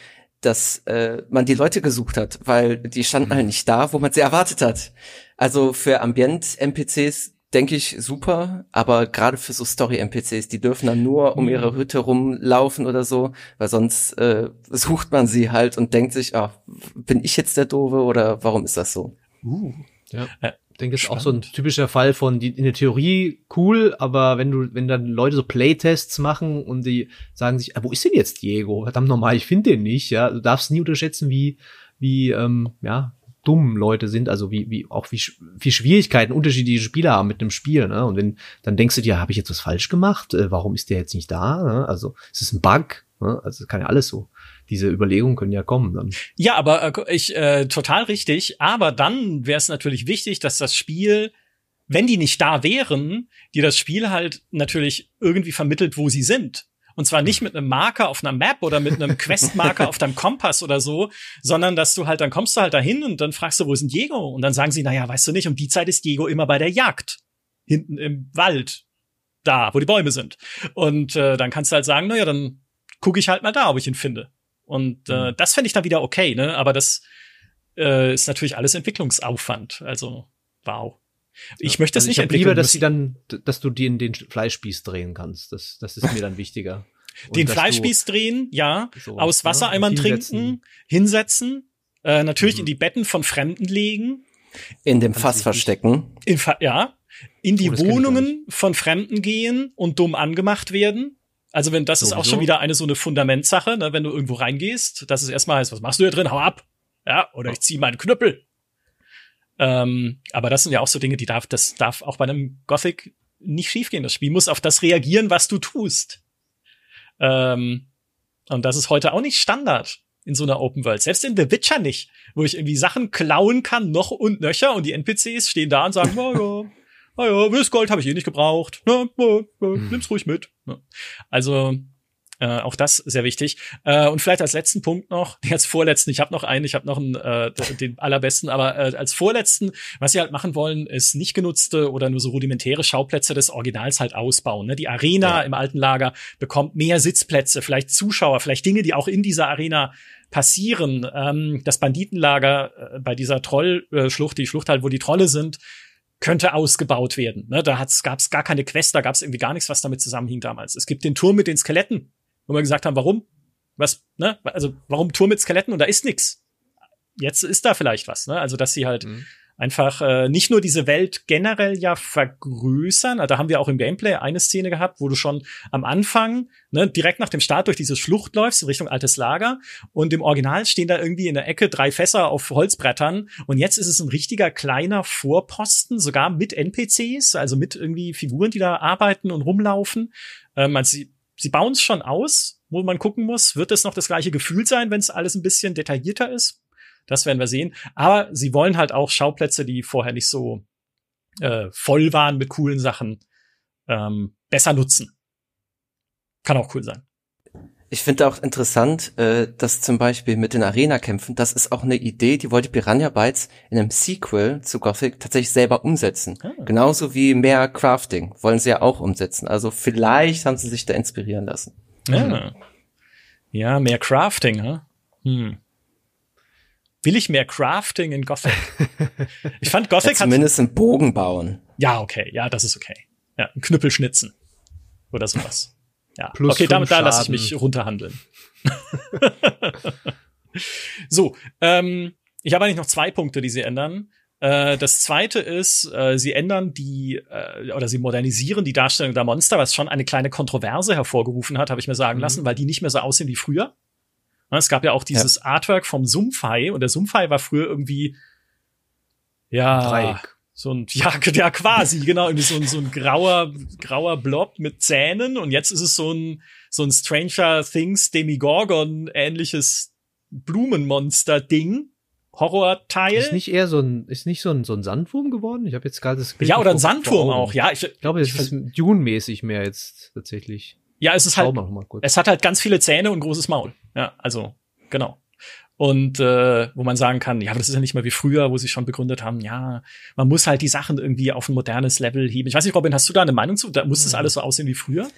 dass äh, man die Leute gesucht hat, weil die standen halt nicht da, wo man sie erwartet hat. Also für Ambient-NPCs denke ich, super, aber gerade für so Story-NPCs, die dürfen dann nur um ihre mhm. Hütte rumlaufen oder so, weil sonst äh, sucht man sie halt und denkt sich, ah, bin ich jetzt der Doofe oder warum ist das so? Uh, ja. Ich denke, das ist auch so ein typischer Fall von die, in der Theorie cool, aber wenn du, wenn dann Leute so Playtests machen und die sagen sich, ah, wo ist denn jetzt Diego? Verdammt normal, ich finde den nicht, ja. Du darfst nie unterschätzen, wie, wie, ähm, ja, dumm Leute sind, also wie, wie auch wie, wie Schwierigkeiten unterschiedliche Spieler haben mit einem Spiel, ne? Und wenn, dann denkst du dir, habe ich jetzt was falsch gemacht? Äh, warum ist der jetzt nicht da? Ne? Also ist es ein Bug? Ne? Also kann ja alles so. Diese Überlegungen können ja kommen dann. Ja, aber äh, ich äh, total richtig. Aber dann wäre es natürlich wichtig, dass das Spiel wenn die nicht da wären, dir das Spiel halt natürlich irgendwie vermittelt, wo sie sind. Und zwar nicht mit einem Marker auf einer Map oder mit einem Questmarker auf deinem Kompass oder so, sondern dass du halt, dann kommst du halt dahin und dann fragst du, wo ist denn Diego? Und dann sagen sie, naja, weißt du nicht, um die Zeit ist Diego immer bei der Jagd. Hinten im Wald. Da, wo die Bäume sind. Und äh, dann kannst du halt sagen, naja, dann gucke ich halt mal da, ob ich ihn finde. Und äh, mhm. das fände ich dann wieder okay, ne? Aber das äh, ist natürlich alles Entwicklungsaufwand. Also, wow. Ich ja, möchte es also nicht ich lieber, dass sie dann, dass du dir in den Fleischspieß drehen kannst. Das, das ist mir dann wichtiger. den Fleischspieß drehen, ja. So, aus Wassereimern ne? trinken, hinsetzen, äh, natürlich mhm. in die Betten von Fremden legen. In dem Fass verstecken. In Fa ja. In die oh, Wohnungen von Fremden gehen und dumm angemacht werden. Also wenn das Sowieso. ist auch schon wieder eine so eine Fundamentsache, ne, wenn du irgendwo reingehst, dass es erstmal heißt, was machst du hier drin? Hau ab. Ja, oder ich zieh meinen Knüppel. Ähm, aber das sind ja auch so Dinge, die darf, das darf auch bei einem Gothic nicht schiefgehen. Das Spiel muss auf das reagieren, was du tust. Ähm, und das ist heute auch nicht Standard in so einer Open World. Selbst in The Witcher nicht, wo ich irgendwie Sachen klauen kann, noch und nöcher, und die NPCs stehen da und sagen, oh ja, oh ja, das Gold habe ich eh nicht gebraucht. Na, na, na, nimm's ruhig mit. Also äh, auch das sehr wichtig. Äh, und vielleicht als letzten Punkt noch, als vorletzten, ich habe noch einen, ich habe noch einen, äh, den allerbesten, aber äh, als vorletzten, was sie halt machen wollen, ist nicht genutzte oder nur so rudimentäre Schauplätze des Originals halt ausbauen. Ne? Die Arena ja. im alten Lager bekommt mehr Sitzplätze, vielleicht Zuschauer, vielleicht Dinge, die auch in dieser Arena passieren. Ähm, das Banditenlager äh, bei dieser Trollschlucht, die Schlucht halt, wo die Trolle sind, könnte ausgebaut werden. Ne, da gab es gar keine Quest, da gab es irgendwie gar nichts, was damit zusammenhing damals. Es gibt den Turm mit den Skeletten, wo wir gesagt haben, warum? Was, ne? Also, warum Turm mit Skeletten und da ist nix? Jetzt ist da vielleicht was, ne? Also, dass sie halt mhm. einfach äh, nicht nur diese Welt generell ja vergrößern, also, da haben wir auch im Gameplay eine Szene gehabt, wo du schon am Anfang, ne, direkt nach dem Start durch diese Schlucht läufst, in Richtung altes Lager, und im Original stehen da irgendwie in der Ecke drei Fässer auf Holzbrettern, und jetzt ist es ein richtiger kleiner Vorposten, sogar mit NPCs, also mit irgendwie Figuren, die da arbeiten und rumlaufen. Ähm, also sie bauen es schon aus, wo man gucken muss, wird es noch das gleiche Gefühl sein, wenn es alles ein bisschen detaillierter ist? Das werden wir sehen. Aber sie wollen halt auch Schauplätze, die vorher nicht so äh, voll waren mit coolen Sachen, ähm, besser nutzen. Kann auch cool sein. Ich finde auch interessant, äh, dass zum Beispiel mit den Arena-Kämpfen, das ist auch eine Idee, die wollte Piranha Bytes in einem Sequel zu Gothic tatsächlich selber umsetzen. Ah. Genauso wie mehr Crafting wollen sie ja auch umsetzen. Also vielleicht haben sie sich da inspirieren lassen. Ja, ja mehr Crafting, huh? hm. Will ich mehr Crafting in Gothic? Ich fand Gothic ja, zumindest hat. Zumindest einen Bogen bauen. Ja, okay. Ja, das ist okay. Ja, ein Knüppel schnitzen. Oder sowas. Ja, Plus okay, damit da lasse ich mich runterhandeln. so, ähm, ich habe eigentlich noch zwei Punkte, die sie ändern. Äh, das zweite ist, äh, sie ändern die äh, oder sie modernisieren die Darstellung der Monster, was schon eine kleine Kontroverse hervorgerufen hat, habe ich mir sagen mhm. lassen, weil die nicht mehr so aussehen wie früher. Es gab ja auch dieses ja. Artwork vom Sumpfhai und der Sumpfhai war früher irgendwie ja Dreieck. So ein, ja, ja, quasi, genau, irgendwie so ein, so ein grauer, grauer Blob mit Zähnen und jetzt ist es so ein, so ein Stranger Things Demigorgon ähnliches Blumenmonster-Ding. Horror-Teil. Ist nicht eher so ein, ist nicht so ein, so ein Sandwurm geworden? Ich habe jetzt gerade das Bild Ja, oder ein Sandwurm auch, ja. Ich, ich glaube, es ist Dune-mäßig mehr jetzt tatsächlich. Ja, es ist halt, es hat halt ganz viele Zähne und großes Maul. Ja, also, genau und äh, wo man sagen kann, ja, aber das ist ja nicht mehr wie früher, wo sie schon begründet haben, ja, man muss halt die Sachen irgendwie auf ein modernes Level heben. Ich weiß nicht, Robin, hast du da eine Meinung zu? Da muss das mhm. alles so aussehen wie früher?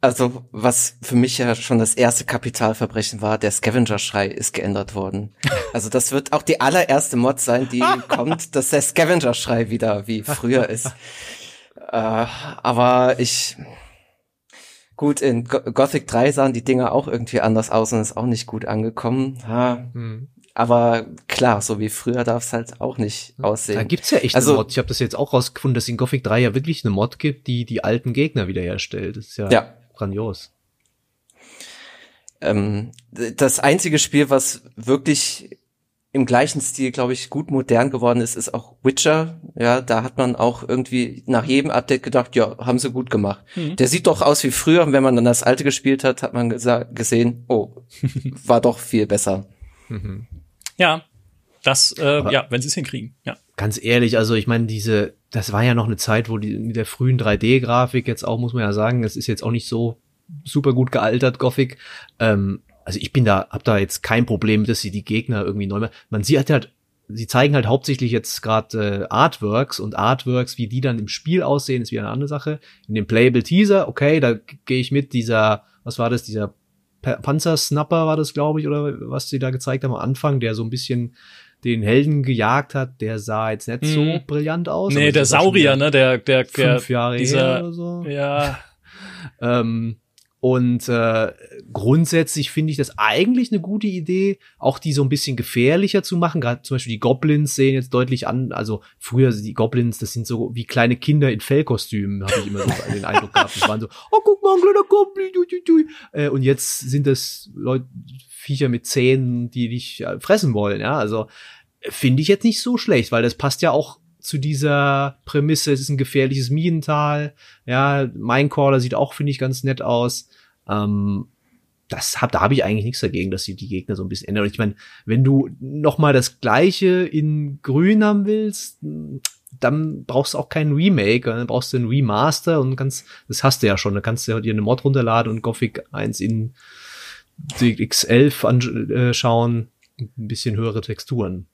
Also, was für mich ja schon das erste Kapitalverbrechen war, der Scavenger-Schrei ist geändert worden. Also, das wird auch die allererste Mod sein, die kommt, dass der Scavenger-Schrei wieder wie früher ist. äh, aber ich, Gut, in Gothic 3 sahen die Dinger auch irgendwie anders aus und ist auch nicht gut angekommen. Ha. Hm. Aber klar, so wie früher darf es halt auch nicht aussehen. Da gibt's ja echt also, eine Mod. Ich habe das jetzt auch rausgefunden, dass in Gothic 3 ja wirklich eine Mod gibt, die die alten Gegner wiederherstellt. Das ist ja, ja. grandios. Ähm, das einzige Spiel, was wirklich im gleichen Stil, glaube ich, gut modern geworden ist, ist auch Witcher. Ja, da hat man auch irgendwie nach jedem Update gedacht, ja, haben sie gut gemacht. Mhm. Der sieht doch aus wie früher. Und wenn man dann das alte gespielt hat, hat man gesehen, oh, war doch viel besser. Mhm. Ja, das, äh, ja, wenn sie es hinkriegen, ja. Ganz ehrlich, also ich meine, diese, das war ja noch eine Zeit, wo die mit der frühen 3D-Grafik jetzt auch, muss man ja sagen, es ist jetzt auch nicht so super gut gealtert, Gothic. Ähm, also ich bin da, hab da jetzt kein Problem, dass sie die Gegner irgendwie neu machen. Man sieht halt, sie zeigen halt hauptsächlich jetzt gerade äh, Artworks und Artworks, wie die dann im Spiel aussehen, ist wieder eine andere Sache. In dem Playable Teaser, okay, da gehe ich mit, dieser, was war das, dieser Panzersnapper war das, glaube ich, oder was sie da gezeigt haben am Anfang, der so ein bisschen den Helden gejagt hat, der sah jetzt nicht so mhm. brillant aus. Nee, der Saurier, ne, der, der, der, fünf Jahre dieser, oder so. Ja. ähm, und äh, grundsätzlich finde ich das eigentlich eine gute Idee, auch die so ein bisschen gefährlicher zu machen. Gerade zum Beispiel die Goblins sehen jetzt deutlich an. Also früher die Goblins, das sind so wie kleine Kinder in Fellkostümen, habe ich immer so den Eindruck gehabt. Das waren so, oh guck mal, ein kleiner Goblin. Du, du, du. Äh, und jetzt sind das Leute, Viecher mit Zähnen, die dich äh, fressen wollen. Ja, also finde ich jetzt nicht so schlecht, weil das passt ja auch zu dieser Prämisse, es ist ein gefährliches Minental. Ja, Minecaller sieht auch, finde ich, ganz nett aus. Ähm, das hab, da habe ich eigentlich nichts dagegen, dass sie die Gegner so ein bisschen ändern. Ich meine, wenn du noch mal das Gleiche in Grün haben willst, dann brauchst du auch keinen Remake, dann brauchst du einen Remaster und kannst, das hast du ja schon, dann kannst du dir eine Mod runterladen und Gothic 1 in X11 anschauen, ein bisschen höhere Texturen.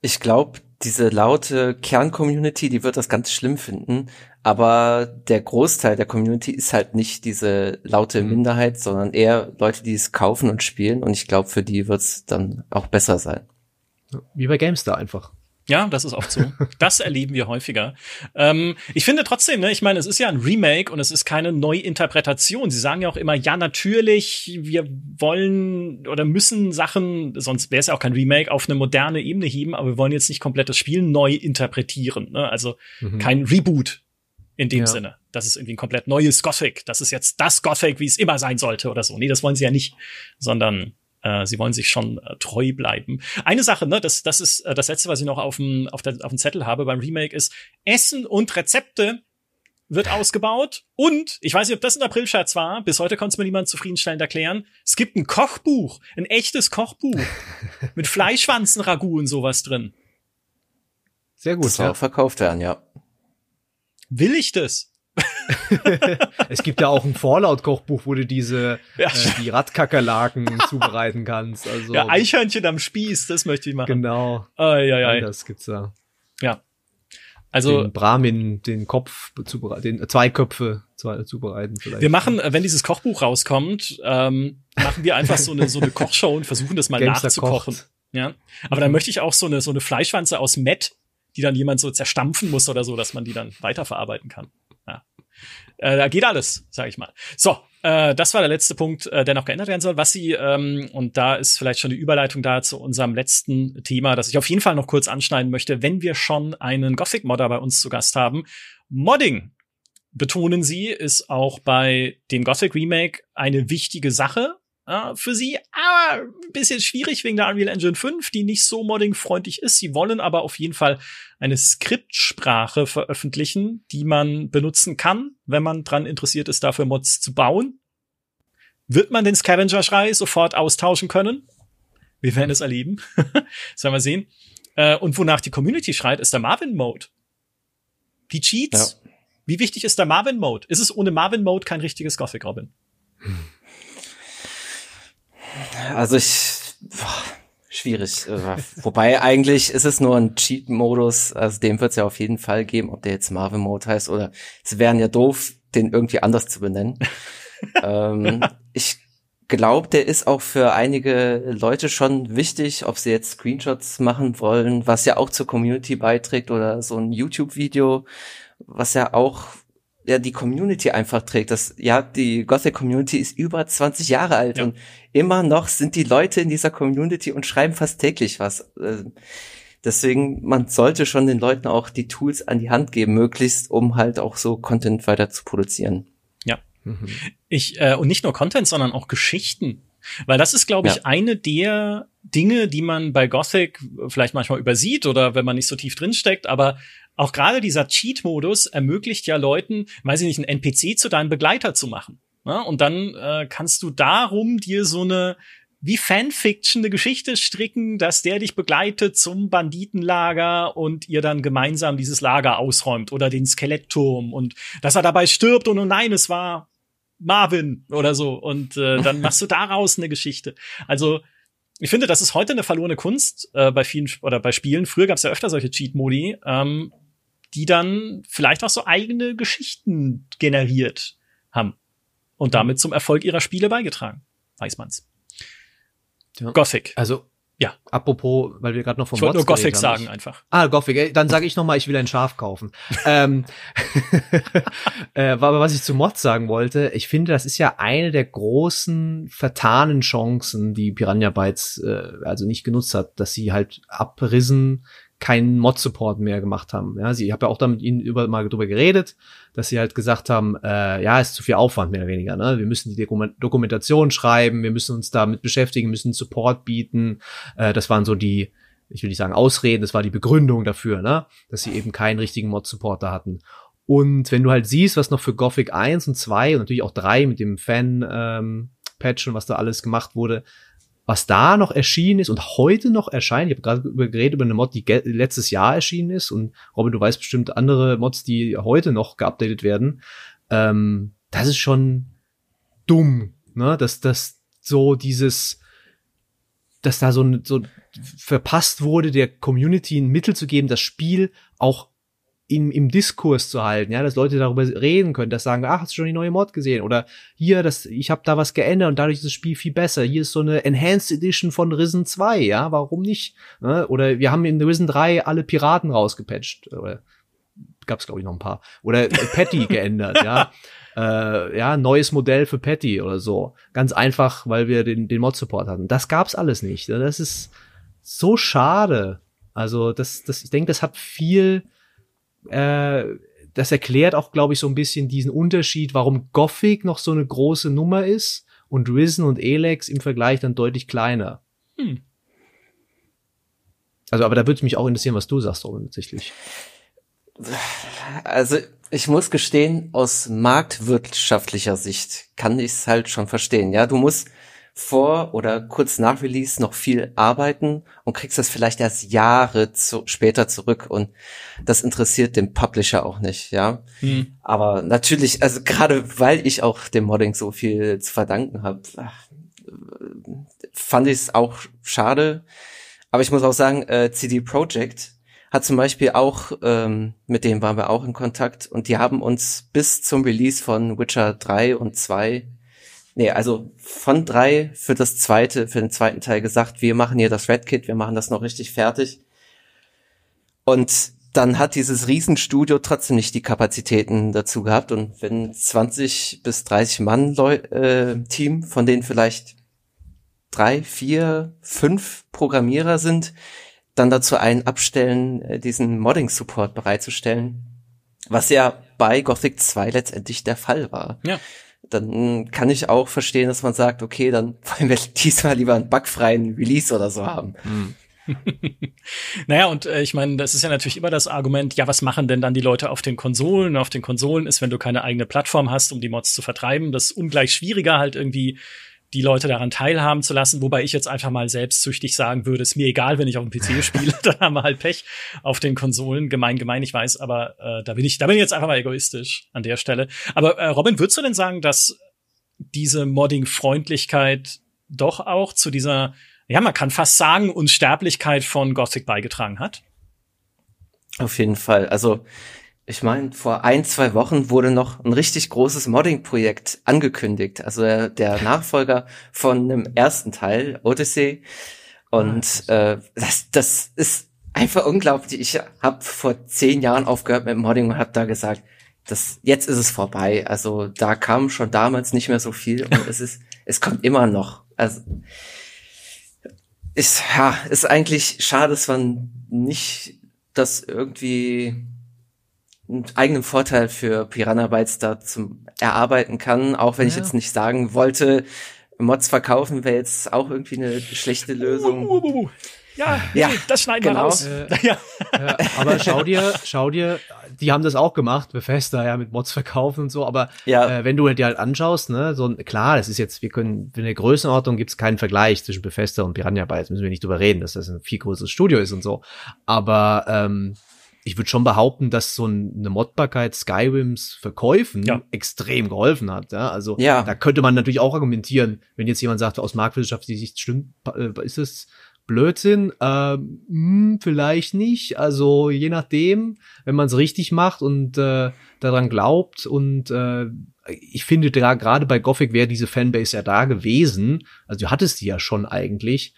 Ich glaube, diese laute Kerncommunity, die wird das ganz schlimm finden, aber der Großteil der Community ist halt nicht diese laute mhm. Minderheit, sondern eher Leute, die es kaufen und spielen und ich glaube, für die wird's dann auch besser sein. Wie bei GameStar einfach. Ja, das ist oft so. Das erleben wir häufiger. Ähm, ich finde trotzdem, ne, ich meine, es ist ja ein Remake und es ist keine Neuinterpretation. Sie sagen ja auch immer, ja, natürlich, wir wollen oder müssen Sachen, sonst wäre es ja auch kein Remake, auf eine moderne Ebene heben, aber wir wollen jetzt nicht komplett das Spiel neu interpretieren. Ne? Also mhm. kein Reboot in dem ja. Sinne. Das ist irgendwie ein komplett neues Gothic. Das ist jetzt das Gothic, wie es immer sein sollte oder so. Nee, das wollen sie ja nicht, sondern äh, sie wollen sich schon äh, treu bleiben. Eine Sache, ne, das, das ist äh, das letzte, was ich noch auf dem, auf, der, auf dem Zettel habe beim Remake, ist Essen und Rezepte wird ausgebaut. Und, ich weiß nicht, ob das ein April-Scherz war, bis heute konnte es mir niemand zufriedenstellend erklären. Es gibt ein Kochbuch, ein echtes Kochbuch mit Fleischwanzen-Ragout und sowas drin. Sehr gut. Das soll Ja. auch verkauft werden, ja. Will ich das? Es gibt ja auch ein Fallout-Kochbuch, wo du diese Ja. äh, die Radkakerlaken zubereiten kannst. Also Ja, Eichhörnchen am Spieß, das möchte ich machen. genau. Ai, ai, ai. Das gibt's da. Ja. Also, den Brahmin, den Kopf zubereiten, den äh, zwei Köpfe zu, zubereiten vielleicht. wir machen, wenn dieses Kochbuch rauskommt, ähm, machen wir einfach so eine, so eine Kochshow und versuchen das mal Gamester nachzukochen. kocht. Ja. Aber dann möchte ich auch so eine, so eine Fleischwanze aus Met, die dann jemand so zerstampfen muss oder so, dass man die dann weiterverarbeiten kann. Äh, da geht alles, sage ich mal. So, äh, das war der letzte Punkt, äh, der noch geändert werden soll. Was sie, ähm, und da ist vielleicht schon die Überleitung da zu unserem letzten Thema, das ich auf jeden Fall noch kurz anschneiden möchte, wenn wir schon einen Gothic-Modder bei uns zu Gast haben. Modding, betonen sie, ist auch bei dem Gothic Remake eine wichtige Sache äh, für sie, aber ein bisschen schwierig wegen der Unreal Engine 5, die nicht so moddingfreundlich ist. Sie wollen aber auf jeden Fall eine Skriptsprache veröffentlichen, die man benutzen kann, wenn man dran interessiert ist, dafür Mods zu bauen. Wird man den Scavenger-Schrei sofort austauschen können? Wir werden es erleben. Sollen wir sehen. Äh, und wonach die Community schreit, ist der Marvin-Mode. Die Cheats. Wie wichtig ist der Marvin-Mode? Ist es ohne Marvin-Mode kein richtiges Gothic, Robin? Also ich, boah, schwierig. Äh, Wobei eigentlich ist es nur ein Cheat-Modus, also dem wird es ja auf jeden Fall geben, ob der jetzt Marvel-Mode heißt oder es wären ja doof, den irgendwie anders zu benennen. ähm, ich glaube, der ist auch für einige Leute schon wichtig, ob sie jetzt Screenshots machen wollen, was ja auch zur Community beiträgt oder so ein YouTube-Video, was ja auch ja die Community einfach trägt. Das ja die Gothic Community ist über 20 Jahre alt Ja. und immer noch sind die Leute in dieser Community und schreiben fast täglich was. Äh, Deswegen, man sollte schon den Leuten auch die Tools an die Hand geben, möglichst, um halt auch so Content weiter zu produzieren. Mhm. Ich, äh, und nicht nur Content, sondern auch Geschichten. Weil das ist, glaube ich, Ja. eine der Dinge, die man bei Gothic vielleicht manchmal übersieht oder wenn man nicht so tief drinsteckt, aber auch gerade dieser Cheat-Modus ermöglicht ja Leuten, weiß ich nicht, einen NPC zu deinem Begleiter zu machen. Ne? Und dann äh, kannst du darum dir so eine wie Fanfiction eine Geschichte stricken, dass der dich begleitet zum Banditenlager und ihr dann gemeinsam dieses Lager ausräumt oder den Skelettturm und dass er dabei stirbt und oh nein, es war Marvin oder so und äh, dann machst du daraus eine Geschichte. Also ich finde, das ist heute eine verlorene Kunst äh, bei vielen oder bei Spielen. Früher gab es ja öfter solche Cheat-Modi, ähm, die dann vielleicht auch so eigene Geschichten generiert haben und damit zum Erfolg ihrer Spiele beigetragen. Weiß man's. Ja. Gothic. Also Ja. Apropos, weil wir gerade noch vom Ich wollte nur Gothic sagen einfach. Ah, Gothic. ey, Dann sage ich noch mal, ich will ein Schaf kaufen. ähm, äh, aber was ich zu Mods sagen wollte, ich finde, das ist ja eine der großen vertanen Chancen, die Piranha Bytes äh, also nicht genutzt hat, dass sie halt abrissen keinen Mod-Support mehr gemacht haben. Ja, sie ich habe ja auch da mit ihnen über, mal drüber geredet, dass sie halt gesagt haben, äh, ja, ist zu viel Aufwand mehr oder weniger. Ne? Wir müssen die Dokument Dokumentation schreiben, wir müssen uns damit beschäftigen, müssen Support bieten. Äh, das waren so die, ich will nicht sagen Ausreden, das war die Begründung dafür, ne? dass sie eben keinen richtigen Mod-Supporter hatten. Und wenn du halt siehst, was noch für Gothic 1 und 2 und natürlich auch 3 mit dem Fan-Patch und was da alles gemacht wurde, was da noch erschienen ist und heute noch erscheint, ich habe gerade über geredet über eine Mod, die letztes Jahr erschienen ist. Und Robin, du weißt bestimmt andere Mods, die heute noch geupdatet werden, ähm, das ist schon dumm, ne, dass das so dieses, dass da so, so verpasst wurde, der Community ein Mittel zu geben, das Spiel auch im, im Diskurs zu halten, ja, dass Leute darüber reden können, dass sagen, ach, hast du schon die neue Mod gesehen? Oder hier, das, ich habe da was geändert und dadurch ist das Spiel viel besser. Hier ist so eine Enhanced Edition von Risen 2, ja, warum nicht? Ne? Oder wir haben in Risen 3 alle Piraten rausgepatcht. Oder gab's glaube ich noch ein paar. Oder Patty geändert, ja. Äh, ja, neues Modell für Patty oder so. Ganz einfach, weil wir den, den Mod-Support hatten. Das gab's alles nicht. Das ist so schade. Also, das, das, ich denke, das hat viel, äh, das erklärt auch, glaube ich, so ein bisschen diesen Unterschied, warum Gothic noch so eine große Nummer ist und Risen und Elex im Vergleich dann deutlich kleiner. Hm. Also, aber da würde mich auch interessieren, was du sagst, Robin, tatsächlich. Also ich muss gestehen, aus marktwirtschaftlicher Sicht kann ich es halt schon verstehen. Ja, du musst vor oder kurz nach Release noch viel arbeiten und kriegst das vielleicht erst Jahre zu, später zurück und das interessiert den Publisher auch nicht, ja. Hm. Aber natürlich, also gerade weil ich auch dem Modding so viel zu verdanken habe, fand ich es auch schade. Aber ich muss auch sagen, äh, CD Projekt hat zum Beispiel auch, ähm, mit dem waren wir auch in Kontakt und die haben uns bis zum Release von Witcher 3 und 2 nee, also von drei für das zweite, für den zweiten Teil gesagt, wir machen hier das Red Kit, wir machen das noch richtig fertig. Und dann hat dieses Riesenstudio trotzdem nicht die Kapazitäten dazu gehabt. Und wenn 20 bis 30 Mann Leu äh, Team, von denen vielleicht drei, vier, fünf Programmierer sind, dann dazu einen abstellen, äh, diesen Modding-Support bereitzustellen, was ja bei Gothic 2 letztendlich der Fall war. Ja dann kann ich auch verstehen, dass man sagt, okay, dann wollen wir diesmal lieber einen bugfreien Release oder so haben. Mhm. naja, und äh, ich meine, das ist ja natürlich immer das Argument, ja, was machen denn dann die Leute auf den Konsolen? Auf den Konsolen ist, wenn du keine eigene Plattform hast, um die Mods zu vertreiben, das ungleich schwieriger halt irgendwie die Leute daran teilhaben zu lassen, wobei ich jetzt einfach mal selbstsüchtig sagen würde, ist mir egal, wenn ich auf dem PC spiele, dann haben wir halt Pech auf den Konsolen, gemein, gemein, ich weiß, aber äh, da bin ich, da bin ich jetzt einfach mal egoistisch an der Stelle. Aber äh, Robin, würdest du denn sagen, dass diese Modding-Freundlichkeit doch auch zu dieser, ja, man kann fast sagen, Unsterblichkeit von Gothic beigetragen hat? Auf jeden Fall. Also ich meine, vor ein, zwei Wochen wurde noch ein richtig großes Modding-Projekt angekündigt. Also der, der Nachfolger von dem ersten Teil, Odyssey. Und äh, das, das ist einfach unglaublich. Ich habe vor zehn Jahren aufgehört mit Modding und habe da gesagt, das, jetzt ist es vorbei. Also da kam schon damals nicht mehr so viel und es ist, es kommt immer noch. Also ist, ja, ist eigentlich schade, dass man nicht das irgendwie einen eigenen Vorteil für Piranha Bytes da zum erarbeiten kann, auch wenn ja. ich jetzt nicht sagen wollte, Mods verkaufen wäre jetzt auch irgendwie eine schlechte Lösung. Uh, uh, uh, uh. Ja, ja, das schneiden genau. wir raus. Äh, ja. ja. aber schau dir, schau dir, die haben das auch gemacht, Bethesda, ja, mit Mods verkaufen und so, aber ja. äh, wenn du dir halt anschaust, ne, so klar, das ist jetzt, wir können, in der Größenordnung gibt es keinen Vergleich zwischen Bethesda und Piranha Bytes, müssen wir nicht drüber reden, dass das ein viel größeres Studio ist und so. Aber ähm, ich würde schon behaupten, dass so eine Modbarkeit Skyrims Verkäufen ja. extrem geholfen hat. Ja? Also ja. da könnte man natürlich auch argumentieren, wenn jetzt jemand sagt, aus marktwirtschaftlicher Sicht stimmt, äh, ist es Blödsinn? Ähm, hm, vielleicht nicht. Also je nachdem, wenn man es richtig macht und äh, daran glaubt und äh, ich finde da gerade bei Gothic wäre diese Fanbase ja da gewesen. Also du hattest die ja schon eigentlich.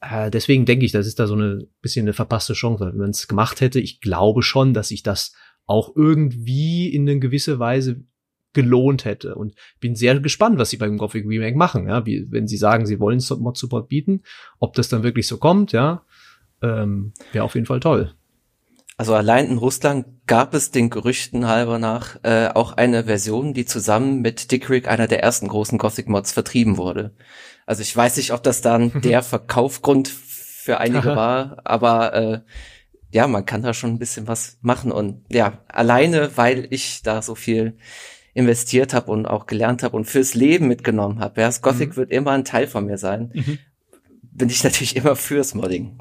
Äh, deswegen denke ich, das ist da so eine bisschen eine verpasste Chance. Wenn man es gemacht hätte, ich glaube schon, dass ich das auch irgendwie in eine gewisse Weise gelohnt hätte. Und bin sehr gespannt, was sie beim Gothic Remake machen. Ja, wie, wenn sie sagen, sie wollen Mod Support bieten, ob das dann wirklich so kommt, ja, ähm, wäre auf jeden Fall toll. Also allein in Russland gab es den Gerüchten halber nach äh, auch eine Version, die zusammen mit Dick Rick, einer der ersten großen Gothic Mods, vertrieben wurde. Also ich weiß nicht, ob das dann der Verkaufgrund für einige war, aber äh, ja, man kann da schon ein bisschen was machen und ja, alleine, weil ich da so viel investiert habe und auch gelernt habe und fürs Leben mitgenommen habe. Ja, das Gothic mhm. wird immer ein Teil von mir sein. Mhm. Bin ich natürlich immer fürs Modding.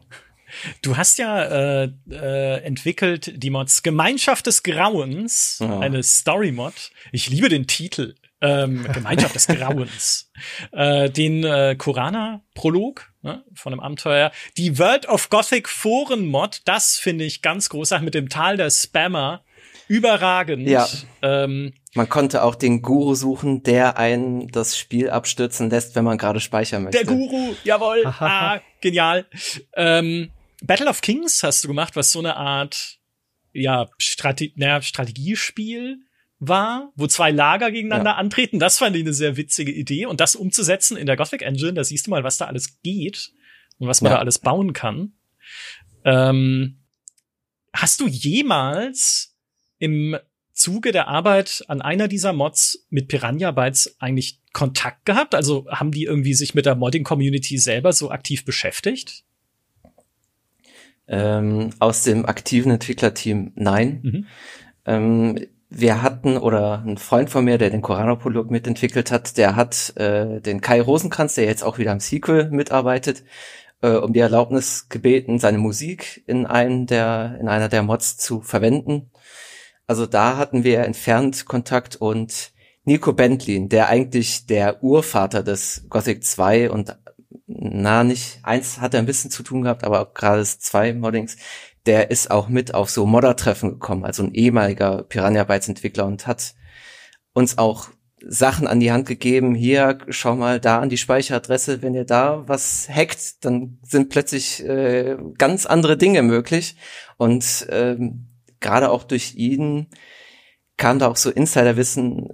Du hast ja äh, äh, entwickelt die Mods Gemeinschaft des Grauens, oh. eine Story-Mod. Ich liebe den Titel ähm, Gemeinschaft des Grauens, äh, den äh, Korana-Prolog ne, von dem Abenteuer, die World of Gothic Foren-Mod, das finde ich ganz großartig mit dem Tal der Spammer, überragend. Ja. Ähm, man konnte auch den Guru suchen, der einen das Spiel abstürzen lässt, wenn man gerade speichern möchte. Der Guru, jawohl, ah, genial. Ähm, Battle of Kings hast du gemacht, was so eine Art ja, Strate naja, Strategiespiel war, wo zwei Lager gegeneinander ja. antreten. Das fand ich eine sehr witzige Idee. Und das umzusetzen in der Gothic Engine, da siehst du mal, was da alles geht und was man ja. da alles bauen kann. Ähm, hast du jemals im Zuge der Arbeit an einer dieser Mods mit Piranha Bytes eigentlich Kontakt gehabt? Also haben die irgendwie sich mit der Modding-Community selber so aktiv beschäftigt? Ähm, aus dem aktiven Entwicklerteam nein. Mhm. Ähm, wir hatten, oder ein Freund von mir, der den Korano-Prolog mitentwickelt hat, der hat äh, den Kai Rosenkranz, der jetzt auch wieder am Sequel mitarbeitet, äh, um die Erlaubnis gebeten, seine Musik in einem der, in einer der Mods zu verwenden. Also da hatten wir entfernt Kontakt und Nico Bentlin, der eigentlich der Urvater des Gothic 2 und na, nicht, eins hat er ein bisschen zu tun gehabt, aber auch gerade zwei Moddings, der ist auch mit auf so Modder-Treffen gekommen, also ein ehemaliger Piranha Bytes Entwickler und hat uns auch Sachen an die Hand gegeben. Hier, schau mal da an die Speicheradresse. Wenn ihr da was hackt, dann sind plötzlich äh, ganz andere Dinge möglich. Und ähm, gerade auch durch ihn kam da auch so Insiderwissen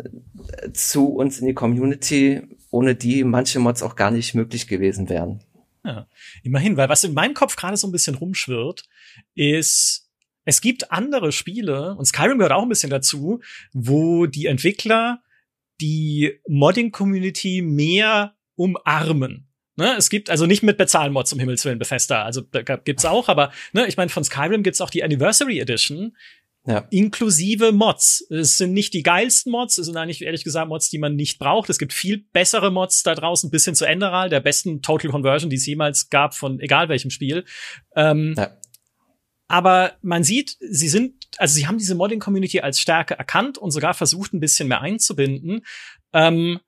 äh, zu uns in die Community, ohne die manche Mods auch gar nicht möglich gewesen wären. Ja, immerhin, weil was in meinem Kopf gerade so ein bisschen rumschwirrt, ist, es gibt andere Spiele, und Skyrim gehört auch ein bisschen dazu, wo die Entwickler die Modding-Community mehr umarmen. Ne, es gibt also nicht mit Bezahlmods um Himmels Willen Bethesda, also da gibt's auch, aber ne, ich meine von Skyrim gibt's auch die Anniversary Edition, ja. inklusive Mods. Es sind nicht die geilsten Mods, es sind eigentlich ehrlich gesagt Mods, die man nicht braucht. Es gibt viel bessere Mods da draußen, bis hin zu Enderal, der besten Total Conversion, die es jemals gab von egal welchem Spiel. Ähm, ja. Aber man sieht, sie sind, also sie haben diese Modding-Community als Stärke erkannt und sogar versucht, ein bisschen mehr einzubinden. Ähm,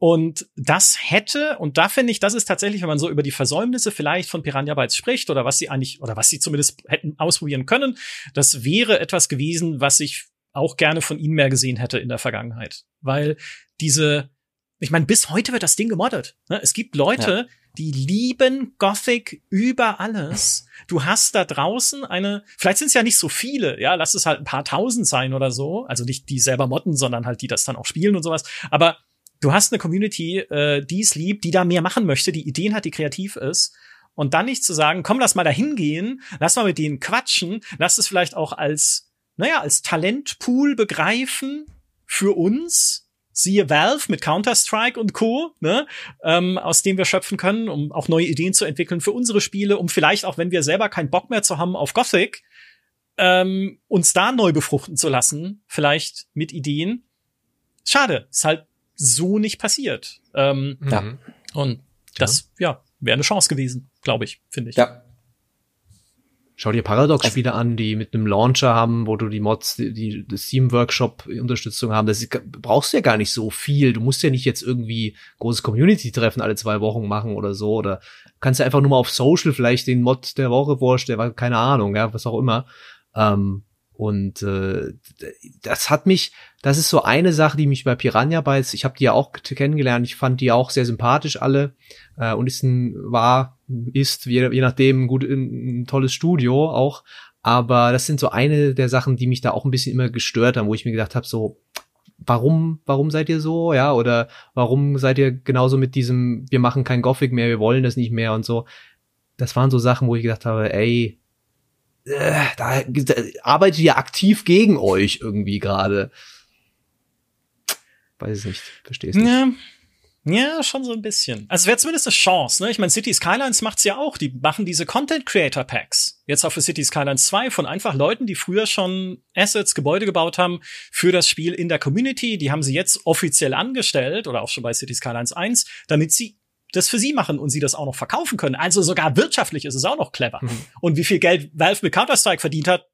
und das hätte, und da finde ich, das ist tatsächlich, wenn man so über die Versäumnisse vielleicht von Piranha Bytes spricht oder was sie eigentlich, oder was sie zumindest hätten ausprobieren können, das wäre etwas gewesen, was ich auch gerne von ihnen mehr gesehen hätte in der Vergangenheit. Weil diese, ich meine, bis heute wird das Ding gemoddet. Ne? Es gibt Leute, ja. Die lieben Gothic über alles. Du hast da draußen eine, vielleicht sind es ja nicht so viele, ja, lass es halt ein paar tausend sein oder so. Also nicht die selber modden, sondern halt die das dann auch spielen und sowas. Aber du hast eine Community, äh, die es liebt, die da mehr machen möchte, die Ideen hat, die kreativ ist. Und dann nicht zu sagen, komm, lass mal da hingehen, lass mal mit denen quatschen, lass es vielleicht auch als, naja, als Talentpool begreifen für uns, siehe Valve mit Counter-Strike und Co., ne, ähm, aus dem wir schöpfen können, um auch neue Ideen zu entwickeln für unsere Spiele, um vielleicht auch, wenn wir selber keinen Bock mehr zu haben auf Gothic, ähm, uns da neu befruchten zu lassen, vielleicht mit Ideen. Schade, ist halt so nicht passiert. Ähm, mhm. ja. Und das, ja, ja wäre eine Chance gewesen, glaube ich, finde ich. Ja. Schau dir Paradox-Spiele an, die mit einem Launcher haben, wo du die Mods, die, die Steam-Workshop-Unterstützung haben. Das ist, brauchst du ja gar nicht so viel. Du musst ja nicht jetzt irgendwie großes Community-Treffen alle zwei Wochen machen oder so. Oder kannst ja einfach nur mal auf Social vielleicht den Mod der Woche vorstellen, keine Ahnung, ja, was auch immer. Ähm, und äh, das hat mich, das ist so eine Sache, die mich bei Piranha Bytes, ich habe die ja auch kennengelernt, ich fand die auch sehr sympathisch alle äh, und ist ein, war, ist, je, je nachdem, gut, ein, ein tolles Studio auch, aber das sind so eine der Sachen, die mich da auch ein bisschen immer gestört haben, wo ich mir gedacht habe, so, warum, warum seid ihr so, ja, oder warum seid ihr genauso mit diesem, wir machen kein Gothic mehr, wir wollen das nicht mehr und so. Das waren so Sachen, wo ich gedacht habe, ey, äh, da arbeitet ihr aktiv gegen euch irgendwie gerade. Weiß ich nicht, verstehst du? Ja. Ja, schon so ein bisschen. Also es wäre zumindest eine Chance, ne? Ich meine, City Skylines macht's ja auch. Die machen diese Content Creator Packs. Jetzt auch für City Skylines 2 von einfach Leuten, die früher schon Assets, Gebäude gebaut haben für das Spiel in der Community. Die haben sie jetzt offiziell angestellt oder auch schon bei City Skylines 1, damit sie das für sie machen und sie das auch noch verkaufen können. Also sogar wirtschaftlich ist es auch noch clever. Mhm. Und wie viel Geld Valve mit Counter-Strike verdient hat,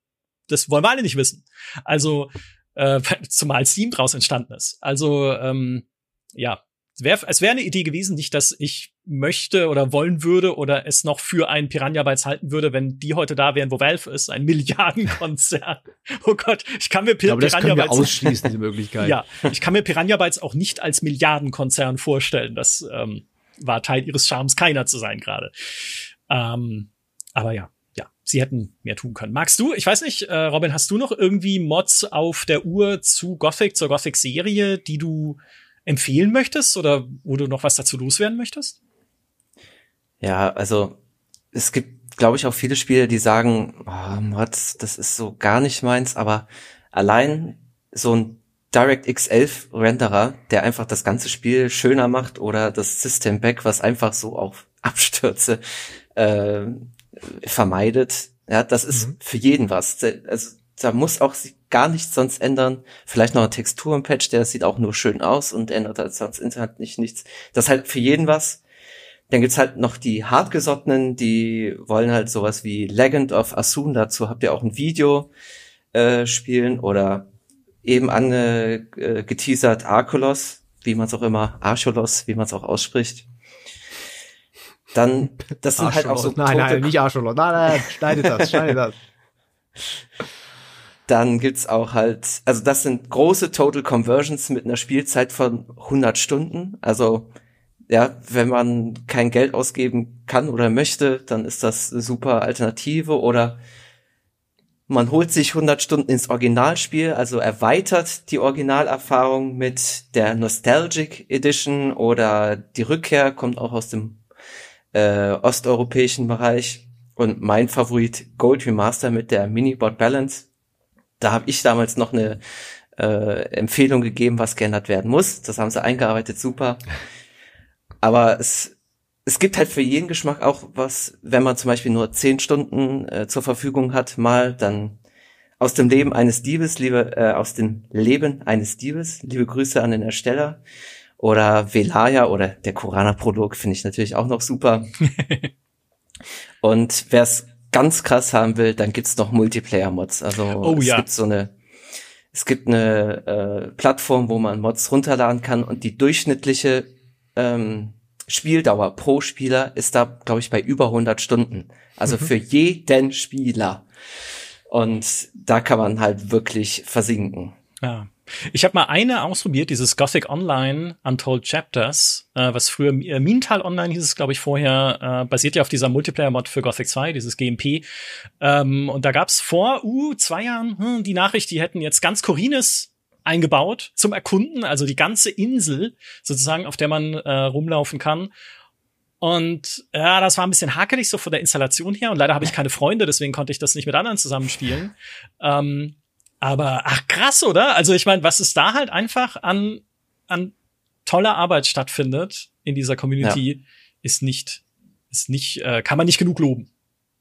das wollen wir alle nicht wissen. Also, äh, zumal Steam draus entstanden ist. Also, ähm, ja, wär, es wäre eine Idee gewesen, nicht, dass ich möchte oder wollen würde oder es noch für einen Piranha Bytes halten würde, wenn die heute da wären, wo Valve ist, ein Milliardenkonzern. oh Gott, ich kann mir Pir ja, Piranha Bytes ausschließen, diese Möglichkeit. ja, ich kann mir Piranha Bytes auch nicht als Milliardenkonzern vorstellen. Das ähm, war Teil ihres Charmes, keiner zu sein gerade. Ähm, aber ja, sie hätten mehr tun können. Magst du, ich weiß nicht, äh, Robin, hast du noch irgendwie Mods auf der Uhr zu Gothic, zur Gothic-Serie, die du empfehlen möchtest oder wo du noch was dazu loswerden möchtest? Ja, also es gibt, glaube ich, auch viele Spiele, die sagen, oh, Mods, das ist so gar nicht meins, aber allein so ein DirectX 11 Renderer, der einfach das ganze Spiel schöner macht oder das System Back, was einfach so auf Abstürze äh, vermeidet. Ja, das ist mhm. für jeden was. Also, da muss auch gar nichts sonst ändern. Vielleicht noch ein Texturenpatch, der sieht auch nur schön aus und ändert halt sonst Internet nicht nichts. Das ist halt für jeden was. Dann gibt's halt noch die hartgesottenen, die wollen halt sowas wie Legend of Asun, dazu habt ihr auch ein Video äh, spielen oder eben ange, äh, Arkolos, wie man es auch immer, Archolos, wie man es auch ausspricht. Dann, das sind halt auch so Nein, nein, nicht Arschloch. Nein, nein, schneidet das, schneidet das. Dann gibt's auch halt, also das sind große Total Conversions mit einer Spielzeit von 100 Stunden. Also ja, wenn man kein Geld ausgeben kann oder möchte, dann ist das eine super Alternative. Oder man holt sich 100 Stunden ins Originalspiel, also erweitert die Originalerfahrung mit der Nostalgic Edition oder die Rückkehr kommt auch aus dem äh, osteuropäischen Bereich. Und mein Favorit Gold Remaster mit der Minibot Balance da habe ich damals noch eine äh, Empfehlung gegeben, was geändert werden muss. Das haben sie eingearbeitet, super. Aber es, es gibt halt für jeden Geschmack auch was, wenn man zum Beispiel nur zehn Stunden äh, zur Verfügung hat, mal dann aus dem Leben eines Diebes, liebe, äh, aus dem Leben eines Diebes, liebe Grüße an den Ersteller. Oder Velaya oder der Korana-Prolog finde ich natürlich auch noch super. Und wer es ganz krass haben will, dann gibt's noch Multiplayer-Mods. Also oh, es ja. gibt so eine, es gibt eine äh, Plattform, wo man Mods runterladen kann und die durchschnittliche ähm, Spieldauer pro Spieler ist da, glaube ich, bei über 100 Stunden. Also Mhm. für jeden Spieler. Und da kann man halt wirklich versinken. Ja. Ich habe mal eine ausprobiert, dieses Gothic Online Untold Chapters, äh, was früher äh, Mintal Online hieß es, glaube ich, vorher, äh, basiert ja auf dieser Multiplayer-Mod für Gothic 2, dieses GMP. Ähm, und da gab's vor uh, zwei Jahren hm, die Nachricht, die hätten jetzt ganz Corines eingebaut zum Erkunden, also die ganze Insel sozusagen, auf der man äh, rumlaufen kann. Und ja, das war ein bisschen hakelig so von der Installation her. Und leider habe ich keine Freunde, deswegen konnte ich das nicht mit anderen zusammenspielen. Ähm, aber ach krass, oder? Also ich meine, was es da halt einfach an an toller Arbeit stattfindet in dieser Community, ist nicht ist nicht äh, kann man nicht genug loben.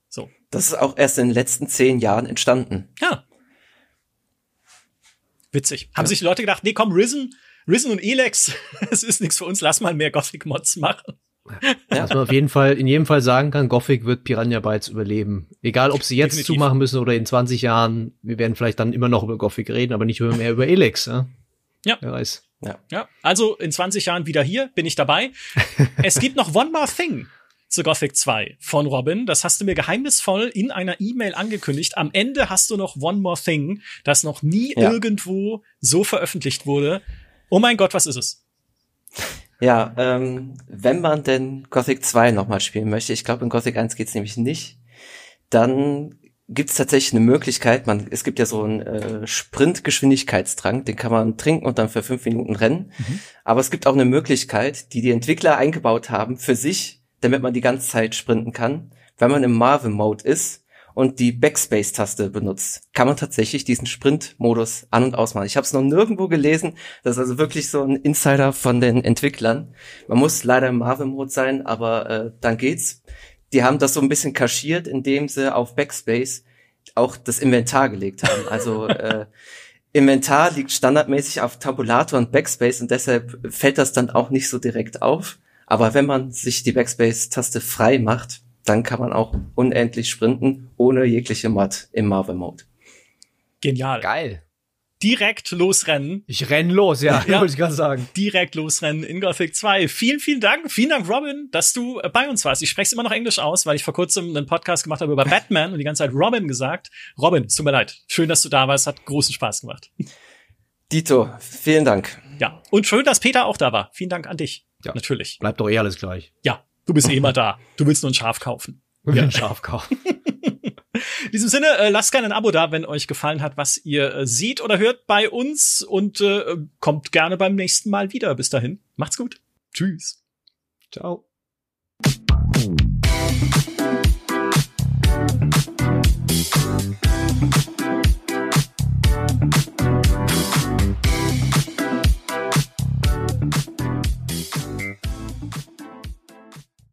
So Das ist auch erst in den letzten zehn Jahren entstanden. ja, witzig. Haben sich die Leute gedacht, nee, komm, Risen, Risen und Elex, es ist nichts für uns, lass mal mehr Gothic Mods machen. Ja. Was man auf jeden Fall, in jedem Fall sagen kann, Gothic wird Piranha Bytes überleben. Egal, ob sie jetzt Definitiv. zumachen müssen oder in 20 Jahren. Wir werden vielleicht dann immer noch über Gothic reden, aber nicht mehr über Elex. Ja? Ja. Wer weiß. Ja, also in 20 Jahren wieder hier, bin ich dabei. es gibt noch One More Thing zu Gothic 2 von Robin. Das hast du mir geheimnisvoll in einer E-Mail angekündigt. Am Ende hast du noch One More Thing, das noch nie Ja. irgendwo so veröffentlicht wurde. Oh mein Gott, was ist es? Ja, ähm, wenn man denn Gothic 2 nochmal spielen möchte, ich glaube in Gothic 1 geht's nämlich nicht, dann gibt's tatsächlich eine Möglichkeit, man, es gibt ja so einen äh, Sprintgeschwindigkeitstrank, den kann man trinken und dann für fünf Minuten rennen. Aber es gibt auch eine Möglichkeit, die die Entwickler eingebaut haben für sich, damit man die ganze Zeit sprinten kann. Wenn man im Marvel-Mode ist und die Backspace-Taste benutzt, kann man tatsächlich diesen Sprint-Modus an- und ausmachen. Ich habe es noch nirgendwo gelesen. Das ist also wirklich so ein Insider von den Entwicklern. Man muss leider im Marvel-Mode sein, aber äh, dann geht's. Die haben das so ein bisschen kaschiert, indem sie auf Backspace auch das Inventar gelegt haben. Also äh, Inventar liegt standardmäßig auf Tabulator und Backspace und deshalb fällt das dann auch nicht so direkt auf. Aber wenn man sich die Backspace-Taste frei macht, dann kann man auch unendlich sprinten, ohne jegliche Mod im Marvel-Mode. Genial. Geil. Direkt losrennen. Ich renn los, ja, Ja. wollte ich gerade sagen. Direkt losrennen in Gothic 2. Vielen, vielen Dank. Vielen Dank, Robin, dass du bei uns warst. Ich spreche immer noch Englisch aus, weil ich vor kurzem einen Podcast gemacht habe über Batman und die ganze Zeit Robin gesagt. Robin, es tut mir leid. Schön, dass du da warst. Hat großen Spaß gemacht. Dito, vielen Dank. Ja. Und schön, dass Peter auch da war. Vielen Dank an dich. Ja. Natürlich. Bleibt doch eh alles gleich. Ja. Du bist eh immer da. Du willst nur ein Schaf kaufen. Ja. werden scharf kaufen. In diesem Sinne, äh, lasst gerne ein Abo da, wenn euch gefallen hat, was ihr äh, seht oder hört bei uns und äh, kommt gerne beim nächsten Mal wieder. Bis dahin, macht's gut. Tschüss. Ciao.